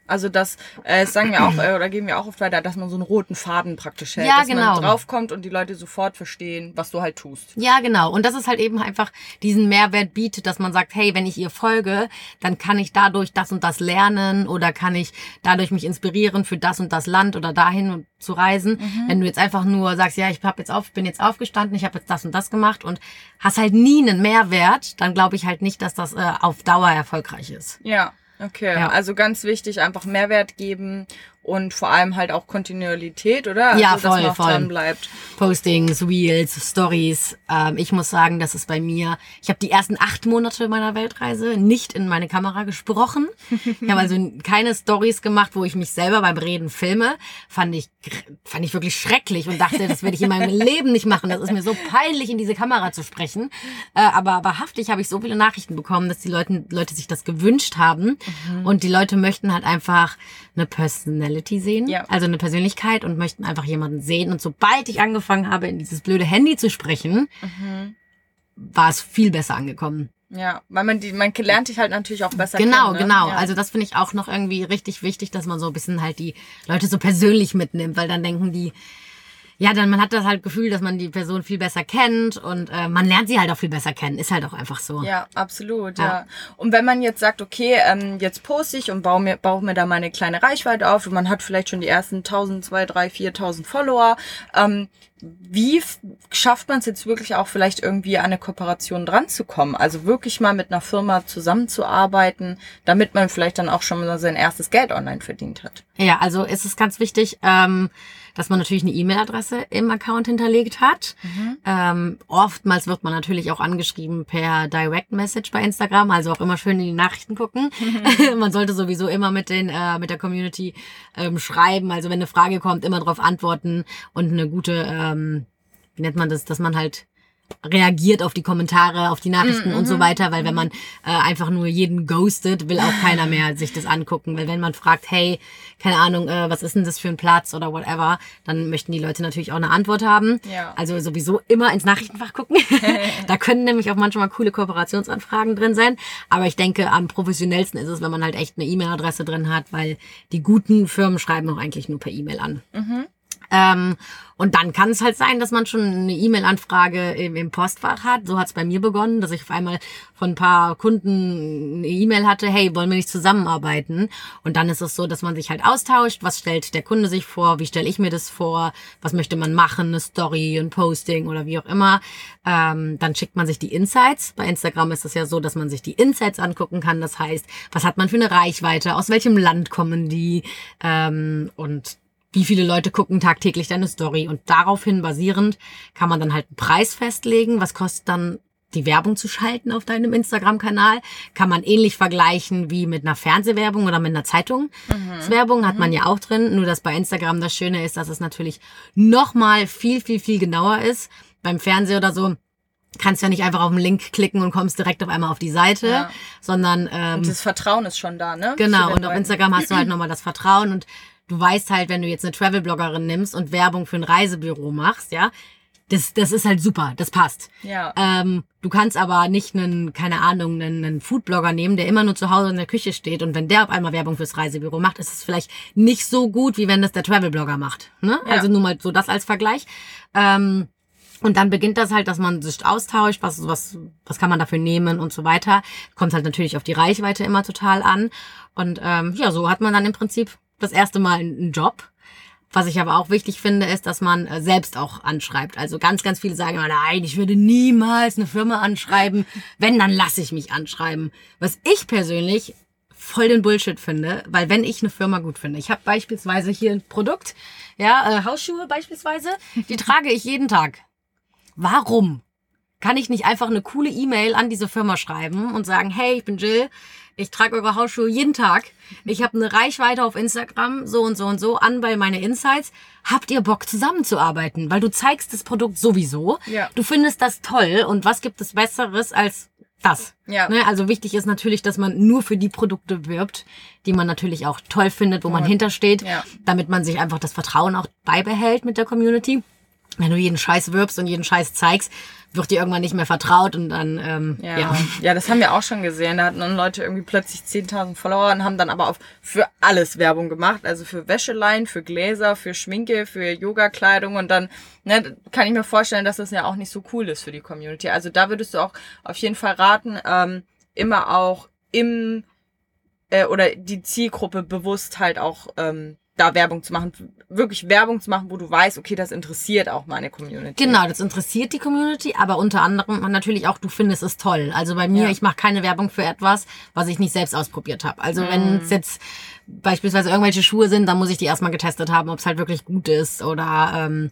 Also das äh, sagen wir auch, äh, oder geben wir auch oft weiter, dass man so einen roten Faden praktisch hält. Ja, dass genau. man draufkommt und die Leute sofort verstehen, was du halt tust. Ja, genau. Und das ist halt eben einfach diesen Mehrwert bietet, dass man sagt, hey, wenn ich ihr folge, dann kann ich dadurch das und das lernen oder kann ich dadurch mich inspirieren für das und das Land oder dahin zu reisen. Mhm. Wenn du jetzt einfach nur sagst, ja, ich hab jetzt auf, bin jetzt aufgestanden, ich habe jetzt das und das gemacht und hast halt nie einen Mehrwert, dann glaube ich halt nicht, dass das äh, auf Dauer erfolgreich ist. Ja. Okay, ja. also ganz wichtig, einfach Mehrwert geben und vor allem halt auch Kontinuität, oder? Ja, also, voll, voll. bleibt. Postings, Reels, Stories. Ähm, ich muss sagen, das ist bei mir. Ich habe die ersten acht Monate meiner Weltreise nicht in meine Kamera gesprochen. Ich habe also keine Stories gemacht, wo ich mich selber beim Reden filme. Fand ich, fand ich wirklich schrecklich und dachte, das werde ich in meinem Leben nicht machen. Das ist mir so peinlich, in diese Kamera zu sprechen. Äh, aber wahrhaftig habe ich so viele Nachrichten bekommen, dass die Leute, Leute sich das gewünscht haben. Mhm. Und die Leute möchten halt einfach eine Personality sehen, ja. also eine Persönlichkeit und möchten einfach jemanden sehen. Und sobald ich angefangen habe, in dieses blöde Handy zu sprechen, mhm. war es viel besser angekommen. Ja, weil man die, man lernt dich halt natürlich auch besser genau, kennen. Genau, genau. Ja. Also das finde ich auch noch irgendwie richtig wichtig, dass man so ein bisschen halt die Leute so persönlich mitnimmt, weil dann denken die, ja, dann man hat das halt Gefühl, dass man die Person viel besser kennt und äh, man lernt sie halt auch viel besser kennen. Ist halt auch einfach so. Ja, absolut, ja. ja. Und wenn man jetzt sagt, okay, ähm, jetzt poste ich und baue mir, baue mir da meine kleine Reichweite auf und man hat vielleicht schon die ersten 1000, 2, 3, 4000 Follower, ähm, wie schafft man es jetzt wirklich auch vielleicht irgendwie an eine Kooperation dran zu kommen? Also wirklich mal mit einer Firma zusammenzuarbeiten, damit man vielleicht dann auch schon mal sein erstes Geld online verdient hat. Ja, also ist es ganz wichtig, ähm, dass man natürlich eine E-Mail-Adresse im Account hinterlegt hat. Mhm. Ähm, oftmals wird man natürlich auch angeschrieben per Direct Message bei Instagram, also auch immer schön in die Nachrichten gucken. Mhm. man sollte sowieso immer mit den äh, mit der Community ähm, schreiben, also wenn eine Frage kommt, immer darauf antworten und eine gute, ähm, wie nennt man das, dass man halt reagiert auf die Kommentare, auf die Nachrichten mm, und so mhm. weiter, weil wenn man äh, einfach nur jeden ghostet, will auch keiner mehr sich das angucken, weil wenn man fragt, hey, keine Ahnung, äh, was ist denn das für ein Platz oder whatever, dann möchten die Leute natürlich auch eine Antwort haben. Ja. Also sowieso immer ins Nachrichtenfach gucken. da können nämlich auch manchmal coole Kooperationsanfragen drin sein, aber ich denke, am professionellsten ist es, wenn man halt echt eine E-Mail-Adresse drin hat, weil die guten Firmen schreiben auch eigentlich nur per E-Mail an. Mhm. Ähm, und dann kann es halt sein, dass man schon eine E-Mail-Anfrage im, im, Postfach hat. So hat es bei mir begonnen, dass ich auf einmal von ein paar Kunden eine E-Mail hatte, hey, wollen wir nicht zusammenarbeiten? Und dann ist es so, dass man sich halt austauscht, was stellt der Kunde sich vor, wie stelle ich mir das vor, was möchte man machen, eine Story, ein Posting oder wie auch immer. Ähm, dann schickt man sich die Insights. Bei Instagram ist es ja so, dass man sich die Insights angucken kann. Das heißt, was hat man für eine Reichweite, aus welchem Land kommen die ähm, und wie viele Leute gucken tagtäglich deine Story und daraufhin basierend kann man dann halt einen Preis festlegen, was kostet dann die Werbung zu schalten auf deinem Instagram-Kanal. Kann man ähnlich vergleichen wie mit einer Fernsehwerbung oder mit einer Zeitungswerbung. Mhm. Hat man ja auch drin. Nur dass bei Instagram das Schöne ist, dass es natürlich nochmal viel, viel, viel genauer ist. Beim Fernsehen oder so kannst ja nicht einfach auf den Link klicken und kommst direkt auf einmal auf die Seite, ja. sondern ähm, und das Vertrauen ist schon da, ne? Genau. Und auf Instagram hast du halt nochmal das Vertrauen und du weißt halt, wenn du jetzt eine Travel-Bloggerin nimmst und Werbung für ein Reisebüro machst, ja, das, das ist halt super, das passt. Ja. Ähm, du kannst aber nicht einen, keine Ahnung, einen, einen Foodblogger nehmen, der immer nur zu Hause in der Küche steht und wenn der auf einmal Werbung fürs Reisebüro macht, ist es vielleicht nicht so gut, wie wenn das der Travel-Blogger macht. Ne? Ja. Also nur mal so das als Vergleich. Ähm, und dann beginnt das halt, dass man sich austauscht, was, was, was kann man dafür nehmen und so weiter. Kommt halt natürlich auf die Reichweite immer total an. Und ähm, ja, so hat man dann im Prinzip das erste Mal einen Job. Was ich aber auch wichtig finde, ist, dass man äh, selbst auch anschreibt. Also ganz, ganz viele sagen immer, nein, ich würde niemals eine Firma anschreiben. Wenn, dann lasse ich mich anschreiben. Was ich persönlich voll den Bullshit finde, weil wenn ich eine Firma gut finde, ich habe beispielsweise hier ein Produkt, ja, äh, Hausschuhe beispielsweise, die trage ich jeden Tag. Warum? Kann ich nicht einfach eine coole E-Mail an diese Firma schreiben und sagen, hey, ich bin Jill, ich trage eure Hausschuhe jeden Tag. Ich habe eine Reichweite auf Instagram, so und so und so an bei meine Insights. Habt ihr Bock zusammenzuarbeiten? Weil du zeigst das Produkt sowieso. Ja. Du findest das toll und was gibt es Besseres als das? Ja. Ne? Also wichtig ist natürlich, dass man nur für die Produkte wirbt, die man natürlich auch toll findet, wo man hintersteht, Ja. damit man sich einfach das Vertrauen auch beibehält mit der Community. Wenn du jeden Scheiß wirbst und jeden Scheiß zeigst, wird dir irgendwann nicht mehr vertraut und dann, ähm, Ja. ja. ja, das haben wir auch schon gesehen. Da hatten dann Leute irgendwie plötzlich 10.000 Follower und haben dann aber auf für alles Werbung gemacht. Also für Wäscheleien, für Gläser, für Schminke, für Yoga-Kleidung und dann ne, kann ich mir vorstellen, dass das ja auch nicht so cool ist für die Community. Also da würdest du auch auf jeden Fall raten, ähm, immer auch im äh, oder die Zielgruppe bewusst halt auch ähm, da Werbung zu machen, wirklich Werbung zu machen, wo du weißt, okay, das interessiert auch meine Community. Genau, das interessiert die Community, aber unter anderem natürlich auch, du findest es toll. Also bei mir, Ja. ich mache keine Werbung für etwas, was ich nicht selbst ausprobiert habe. Also wenn Mhm. es jetzt beispielsweise irgendwelche Schuhe sind, dann muss ich die erstmal getestet haben, ob es halt wirklich gut ist oder ähm,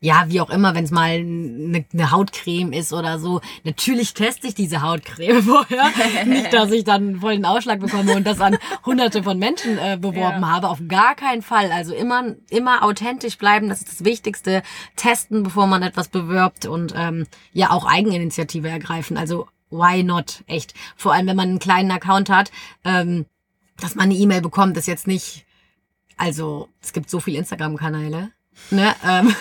ja, wie auch immer, wenn es mal eine, eine Hautcreme ist oder so. Natürlich teste ich diese Hautcreme vorher. Nicht, dass ich dann voll den Ausschlag bekomme und das an hunderte von Menschen äh, beworben Ja. habe. Auf gar keinen Fall. Also immer, immer authentisch bleiben, das ist das Wichtigste. Testen, bevor man etwas bewirbt und ähm, ja auch Eigeninitiative ergreifen. Also why not? Echt. Vor allem, wenn man einen kleinen Account hat, ähm, dass man eine E-Mail bekommt, ist jetzt nicht. Also, es gibt so viele Instagram-Kanäle. Ne? Ähm,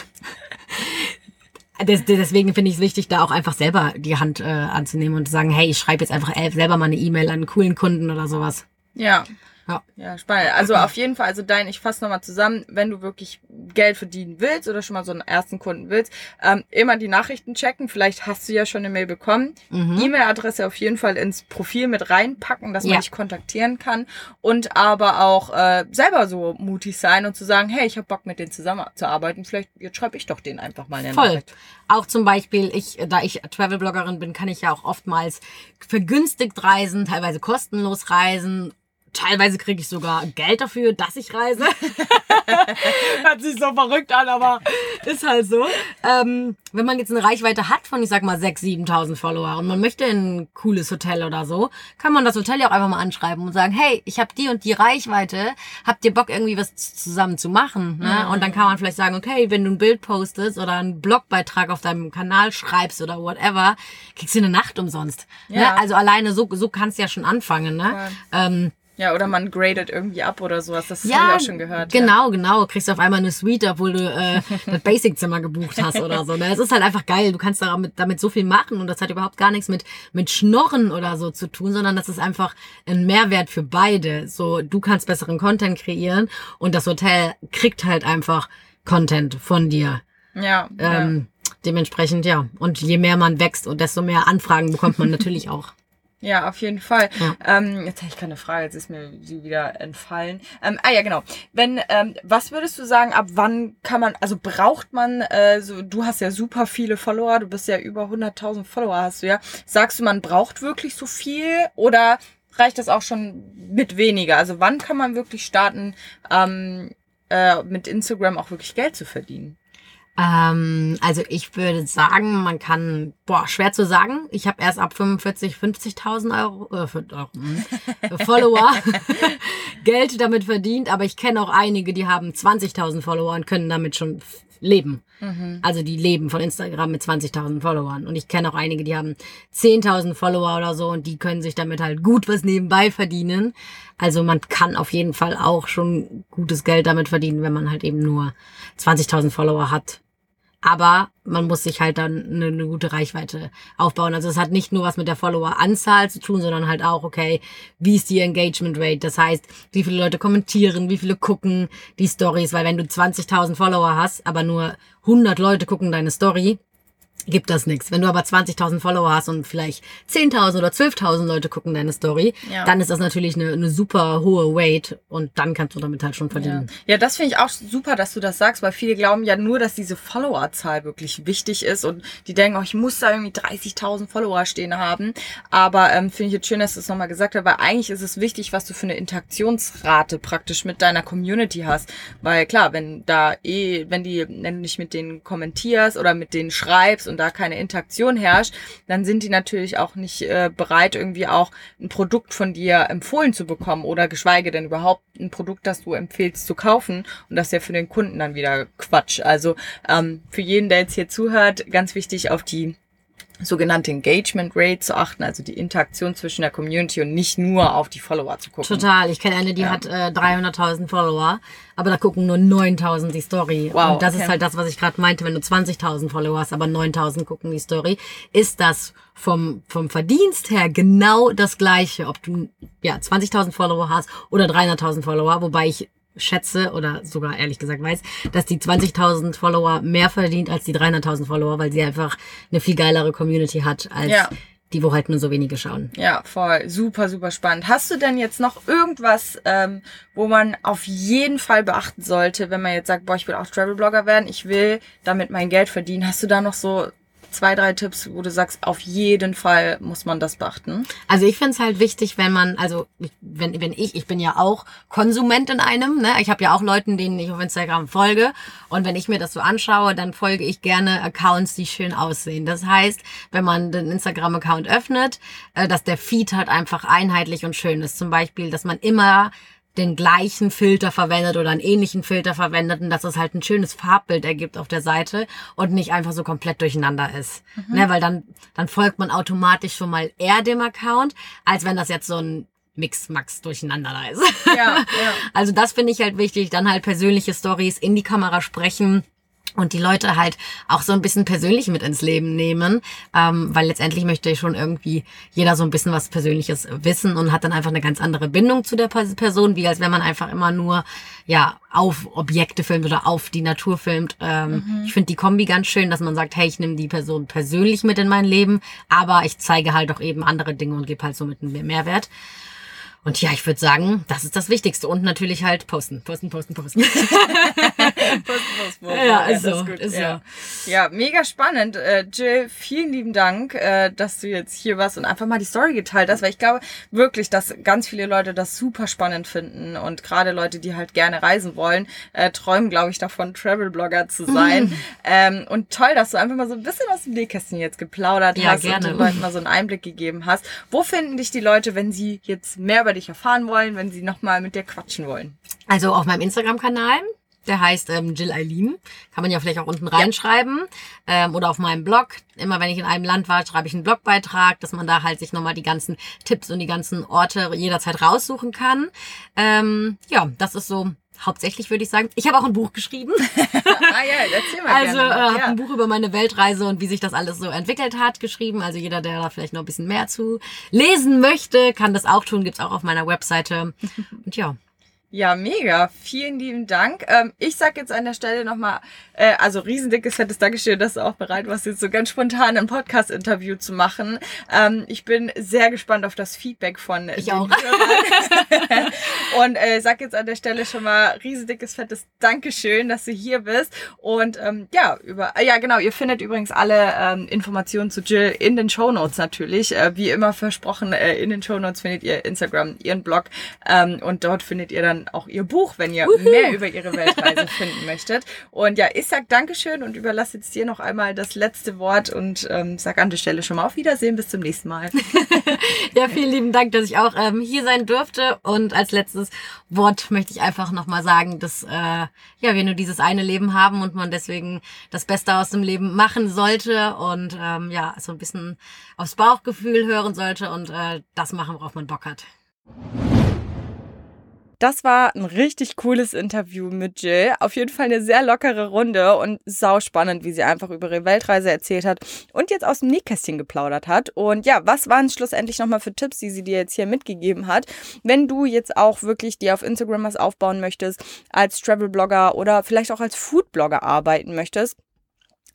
des, deswegen finde ich es wichtig, da auch einfach selber die Hand äh, anzunehmen und zu sagen, hey, ich schreibe jetzt einfach äh, selber mal eine E-Mail an einen coolen Kunden oder sowas. Ja. Ja. Ja, spannend. Also auf jeden Fall, also dein, ich fasse nochmal zusammen, wenn du wirklich Geld verdienen willst oder schon mal so einen ersten Kunden willst, ähm, immer die Nachrichten checken. Vielleicht hast du ja schon eine Mail bekommen. Mhm. E-Mail-Adresse auf jeden Fall ins Profil mit reinpacken, dass man Ja. dich kontaktieren kann. Und aber auch äh, selber so mutig sein und zu sagen, hey, ich habe Bock mit denen zusammenzuarbeiten. Vielleicht, jetzt schreibe ich doch denen einfach mal eine Voll. Nachricht. Auch zum Beispiel, ich, da ich Travel-Bloggerin bin, kann ich ja auch oftmals vergünstigt reisen, teilweise kostenlos reisen. Teilweise kriege ich sogar Geld dafür, dass ich reise. Hört sich so verrückt an, aber ist halt so. Ähm, wenn man jetzt eine Reichweite hat von, ich sag mal, 6.000, 7.000 Follower und man möchte in ein cooles Hotel oder so, kann man das Hotel ja auch einfach mal anschreiben und sagen, hey, ich habe die und die Reichweite, habt ihr Bock irgendwie was zusammen zu machen? Ne? Und dann kann man vielleicht sagen, okay, wenn du ein Bild postest oder einen Blogbeitrag auf deinem Kanal schreibst oder whatever, kriegst du eine Nacht umsonst. Ja. Ne? Also alleine so, so kannst du ja schon anfangen. Ne? Ähm, Ja, oder man gradet irgendwie ab oder sowas. Das habe ich auch schon gehört. ja. Genau, genau. Kriegst du auf einmal eine Suite, obwohl du äh, das Basic-Zimmer gebucht hast oder so. Ne? Es ist halt einfach geil. Du kannst damit, damit so viel machen und das hat überhaupt gar nichts mit, mit Schnorren oder so zu tun, sondern das ist einfach ein Mehrwert für beide. So, du kannst besseren Content kreieren und das Hotel kriegt halt einfach Content von dir. Ja. Ähm, Dementsprechend, ja. Und je mehr man wächst und desto mehr Anfragen bekommt man natürlich auch. Ja, auf jeden Fall. Ja. Ähm, jetzt habe ich keine Frage, jetzt ist mir sie wieder entfallen. Ähm, ah ja, genau. Wenn, ähm, was würdest du sagen, ab wann kann man, also braucht man, äh, so, du hast ja super viele Follower, du bist ja über 100.000 Follower, hast du ja. Sagst du, man braucht wirklich so viel oder reicht das auch schon mit weniger? Also wann kann man wirklich starten, ähm, äh, mit Instagram auch wirklich Geld zu verdienen? Ähm, also ich würde sagen, man kann, boah, schwer zu sagen. Ich habe erst ab 45, 50.000 Euro, äh, Euro äh, Follower Geld damit verdient, aber ich kenne auch einige, die haben 20.000 Follower und können damit schon leben. Mhm. Also die leben von Instagram mit 20.000 Followern. Und ich kenne auch einige, die haben 10.000 Follower oder so und die können sich damit halt gut was nebenbei verdienen. Also man kann auf jeden Fall auch schon gutes Geld damit verdienen, wenn man halt eben nur 20.000 Follower hat. Aber man muss sich halt dann eine, eine gute Reichweite aufbauen. Also es hat nicht nur was mit der Follower-Anzahl zu tun, sondern halt auch, okay, wie ist die Engagement Rate? Das heißt, wie viele Leute kommentieren, wie viele gucken die Stories, weil wenn du 20.000 Follower hast, aber nur 100 Leute gucken deine Story, gibt das nichts. Wenn du aber 20.000 Follower hast und vielleicht 10.000 oder 12.000 Leute gucken deine Story, ja. dann ist das natürlich eine, eine super hohe Weight und dann kannst du damit halt schon verdienen. Ja, ja das finde ich auch super, dass du das sagst, weil viele glauben ja nur, dass diese Followerzahl wirklich wichtig ist und die denken, oh, ich muss da irgendwie 30.000 Follower stehen haben. Aber ähm, finde ich jetzt schön, dass du es nochmal gesagt hast, weil eigentlich ist es wichtig, was du für eine Interaktionsrate praktisch mit deiner Community hast. Weil klar, wenn da eh, wenn die, wenn du nicht mit denen kommentierst oder mit denen schreibst und und da keine Interaktion herrscht, dann sind die natürlich auch nicht äh, bereit, irgendwie auch ein Produkt von dir empfohlen zu bekommen oder geschweige denn überhaupt ein Produkt, das du empfehlst zu kaufen. Und das ist ja für den Kunden dann wieder Quatsch. Also ähm, für jeden, der jetzt hier zuhört, ganz wichtig auf die sogenannte Engagement Rate zu achten, also die Interaktion zwischen der Community und nicht nur auf die Follower zu gucken. Total. Ich kenne eine, die ja. hat äh, 300.000 Follower, aber da gucken nur 9.000 die Story. Wow, und das okay. ist halt das, was ich gerade meinte, wenn du 20.000 Follower hast, aber 9.000 gucken die Story, ist das vom, vom Verdienst her genau das gleiche, ob du ja 20.000 Follower hast oder 300.000 Follower, wobei ich schätze oder sogar ehrlich gesagt weiß, dass die 20.000 Follower mehr verdient als die 300.000 Follower, weil sie einfach eine viel geilere Community hat als ja. die, wo halt nur so wenige schauen. Ja, voll. Super, super spannend. Hast du denn jetzt noch irgendwas, ähm, wo man auf jeden Fall beachten sollte, wenn man jetzt sagt, boah, ich will auch Travel-Blogger werden, ich will damit mein Geld verdienen. Hast du da noch so zwei, drei Tipps, wo du sagst, auf jeden Fall muss man das beachten? Also ich finde es halt wichtig, wenn man, also wenn, wenn ich, ich bin ja auch Konsument in einem, ne? Ich habe ja auch Leuten, denen ich auf Instagram folge. Und wenn ich mir das so anschaue, dann folge ich gerne Accounts, die schön aussehen. Das heißt, wenn man den Instagram-Account öffnet, äh, dass der Feed halt einfach einheitlich und schön ist. Zum Beispiel, dass man immer den gleichen Filter verwendet oder einen ähnlichen Filter verwendet und dass es halt ein schönes Farbbild ergibt auf der Seite und nicht einfach so komplett durcheinander ist. Mhm. Ne, weil dann, dann folgt man automatisch schon mal eher dem Account, als wenn das jetzt so ein Mix-Max durcheinander da ist. Ja, ja. Also das finde ich halt wichtig. Dann halt persönliche Stories in die Kamera sprechen und die Leute halt auch so ein bisschen persönlich mit ins Leben nehmen, ähm, weil letztendlich möchte schon irgendwie jeder so ein bisschen was Persönliches wissen und hat dann einfach eine ganz andere Bindung zu der Person, wie als wenn man einfach immer nur ja auf Objekte filmt oder auf die Natur filmt. Ähm, mhm. Ich finde die Kombi ganz schön, dass man sagt, hey, ich nehme die Person persönlich mit in mein Leben, aber ich zeige halt auch eben andere Dinge und gebe halt so mit einem Mehrwert. Und ja, ich würde sagen, das ist das Wichtigste. Und natürlich halt posten, posten, posten, posten. posten, posten. Ja, ist. Ist ja. Ja, mega spannend. Äh, Jill, vielen lieben Dank, äh, dass du jetzt hier warst und einfach mal die Story geteilt hast, weil ich glaube wirklich, dass ganz viele Leute das super spannend finden und gerade Leute, die halt gerne reisen wollen, äh, träumen, glaube ich, davon, Travel-Blogger zu sein. Mhm. Ähm, und toll, dass du einfach mal so ein bisschen aus dem Nähkästchen jetzt geplaudert ja, hast gerne. und den Leuten mal so einen Einblick gegeben hast. Wo finden dich die Leute, wenn sie jetzt mehr über dich erfahren wollen, wenn sie nochmal mit dir quatschen wollen? Also auf meinem Instagram-Kanal. Der heißt ähm, Jill Eileen. Kann man ja vielleicht auch unten reinschreiben. Ja. Ähm, oder auf meinem Blog. Immer wenn ich in einem Land war, schreibe ich einen Blogbeitrag, dass man da halt sich nochmal die ganzen Tipps und die ganzen Orte jederzeit raussuchen kann. Ähm, ja, das ist so hauptsächlich würde ich sagen. Ich habe auch ein Buch geschrieben. ah ja, erzähl mal Also äh, habe ja. ein Buch über meine Weltreise und wie sich das alles so entwickelt hat geschrieben. Also jeder, der da vielleicht noch ein bisschen mehr zu lesen möchte, kann das auch tun. Gibt's auch auf meiner Webseite. Und ja. Ja, mega. Vielen lieben Dank. Ähm, ich sag jetzt an der Stelle nochmal, äh, also riesendickes, fettes Dankeschön, dass du auch bereit warst, jetzt so ganz spontan ein Podcast-Interview zu machen. Ähm, ich bin sehr gespannt auf das Feedback von ich auch. Und äh, sag jetzt an der Stelle schon mal riesendickes, fettes Dankeschön, dass du hier bist. Und ähm, ja, über, äh, ja genau, ihr findet übrigens alle ähm, Informationen zu Jill in den Show Notes natürlich. Äh, wie immer versprochen, äh, in den Show Notes findet ihr Instagram, ihren Blog ähm, und dort findet ihr dann dann auch ihr Buch, wenn ihr Uhu. mehr über ihre Weltreise finden möchtet. Und ja, ich sag Dankeschön und überlasse jetzt dir noch einmal das letzte Wort und ähm, sag an der Stelle schon mal auf Wiedersehen, bis zum nächsten Mal. ja, vielen lieben Dank, dass ich auch ähm, hier sein durfte. Und als letztes Wort möchte ich einfach nochmal sagen, dass äh, ja, wir nur dieses eine Leben haben und man deswegen das Beste aus dem Leben machen sollte und ähm, ja, so ein bisschen aufs Bauchgefühl hören sollte und äh, das machen, worauf man Bock hat. Das war ein richtig cooles Interview mit Jill. Auf jeden Fall eine sehr lockere Runde und sau spannend, wie sie einfach über ihre Weltreise erzählt hat und jetzt aus dem Nähkästchen geplaudert hat. Und ja, was waren schlussendlich nochmal für Tipps, die sie dir jetzt hier mitgegeben hat? Wenn du jetzt auch wirklich dir auf Instagram was aufbauen möchtest, als Travel-Blogger oder vielleicht auch als Food-Blogger arbeiten möchtest,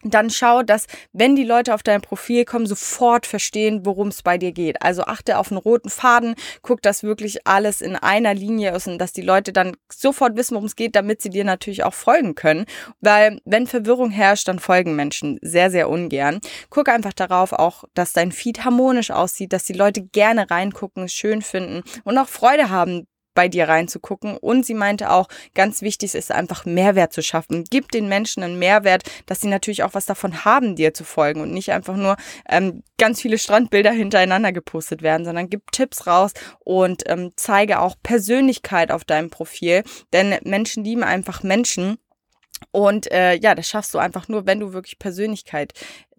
dann schau, dass, wenn die Leute auf dein Profil kommen, sofort verstehen, worum es bei dir geht. Also achte auf einen roten Faden, guck, dass wirklich alles in einer Linie ist und dass die Leute dann sofort wissen, worum es geht, damit sie dir natürlich auch folgen können. Weil wenn Verwirrung herrscht, dann folgen Menschen sehr, sehr ungern. Guck einfach darauf auch, dass dein Feed harmonisch aussieht, dass die Leute gerne reingucken, schön finden und auch Freude haben, bei dir reinzugucken. Und sie meinte auch, ganz wichtig ist einfach Mehrwert zu schaffen. Gib den Menschen einen Mehrwert, dass sie natürlich auch was davon haben, dir zu folgen und nicht einfach nur ähm, ganz viele Strandbilder hintereinander gepostet werden, sondern gib Tipps raus und ähm, zeige auch Persönlichkeit auf deinem Profil. Denn Menschen lieben einfach Menschen. Und äh, ja, das schaffst du einfach nur, wenn du wirklich Persönlichkeit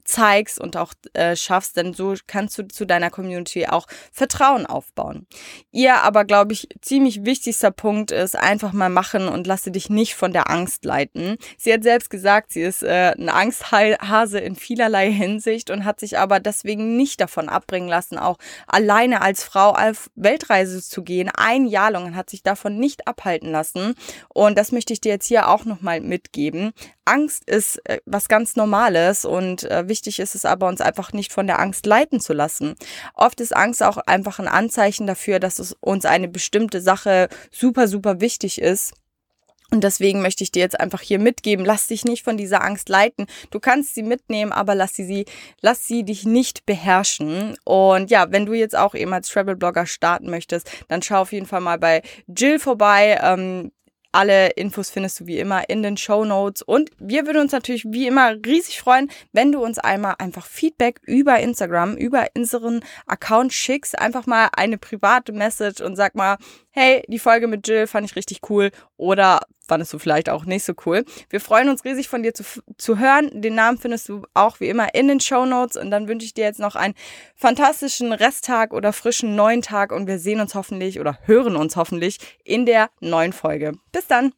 zeigst und auch äh, schaffst, denn so kannst du zu deiner Community auch Vertrauen aufbauen. Ihr aber, glaube ich, ziemlich wichtigster Punkt ist, einfach mal machen und lasse dich nicht von der Angst leiten. Sie hat selbst gesagt, sie ist äh, ein Angsthase in vielerlei Hinsicht und hat sich aber deswegen nicht davon abbringen lassen, auch alleine als Frau auf Weltreise zu gehen. Ein Jahr lang hat sich davon nicht abhalten lassen. Und das möchte ich dir jetzt hier auch nochmal mitgeben. Angst ist äh, was ganz Normales und äh, wichtig ist es aber, uns einfach nicht von der Angst leiten zu lassen. Oft ist Angst auch einfach ein Anzeichen dafür, dass es uns eine bestimmte Sache super, super wichtig ist. Und deswegen möchte ich dir jetzt einfach hier mitgeben, lass dich nicht von dieser Angst leiten. Du kannst sie mitnehmen, aber lass sie, lass sie dich nicht beherrschen. Und ja, wenn du jetzt auch eben als Travel-Blogger starten möchtest, dann schau auf jeden Fall mal bei Jill vorbei. Ähm, alle Infos findest du wie immer in den Show Notes. Und wir würden uns natürlich wie immer riesig freuen, wenn du uns einmal einfach Feedback über Instagram, über unseren Account schickst. Einfach mal eine private Message und sag mal, hey, die Folge mit Jill fand ich richtig cool oder fandest du vielleicht auch nicht so cool. Wir freuen uns riesig von dir zu, zu hören. Den Namen findest du auch wie immer in den Show Notes und dann wünsche ich dir jetzt noch einen fantastischen Resttag oder frischen neuen Tag und wir sehen uns hoffentlich oder hören uns hoffentlich in der neuen Folge. Bis dann!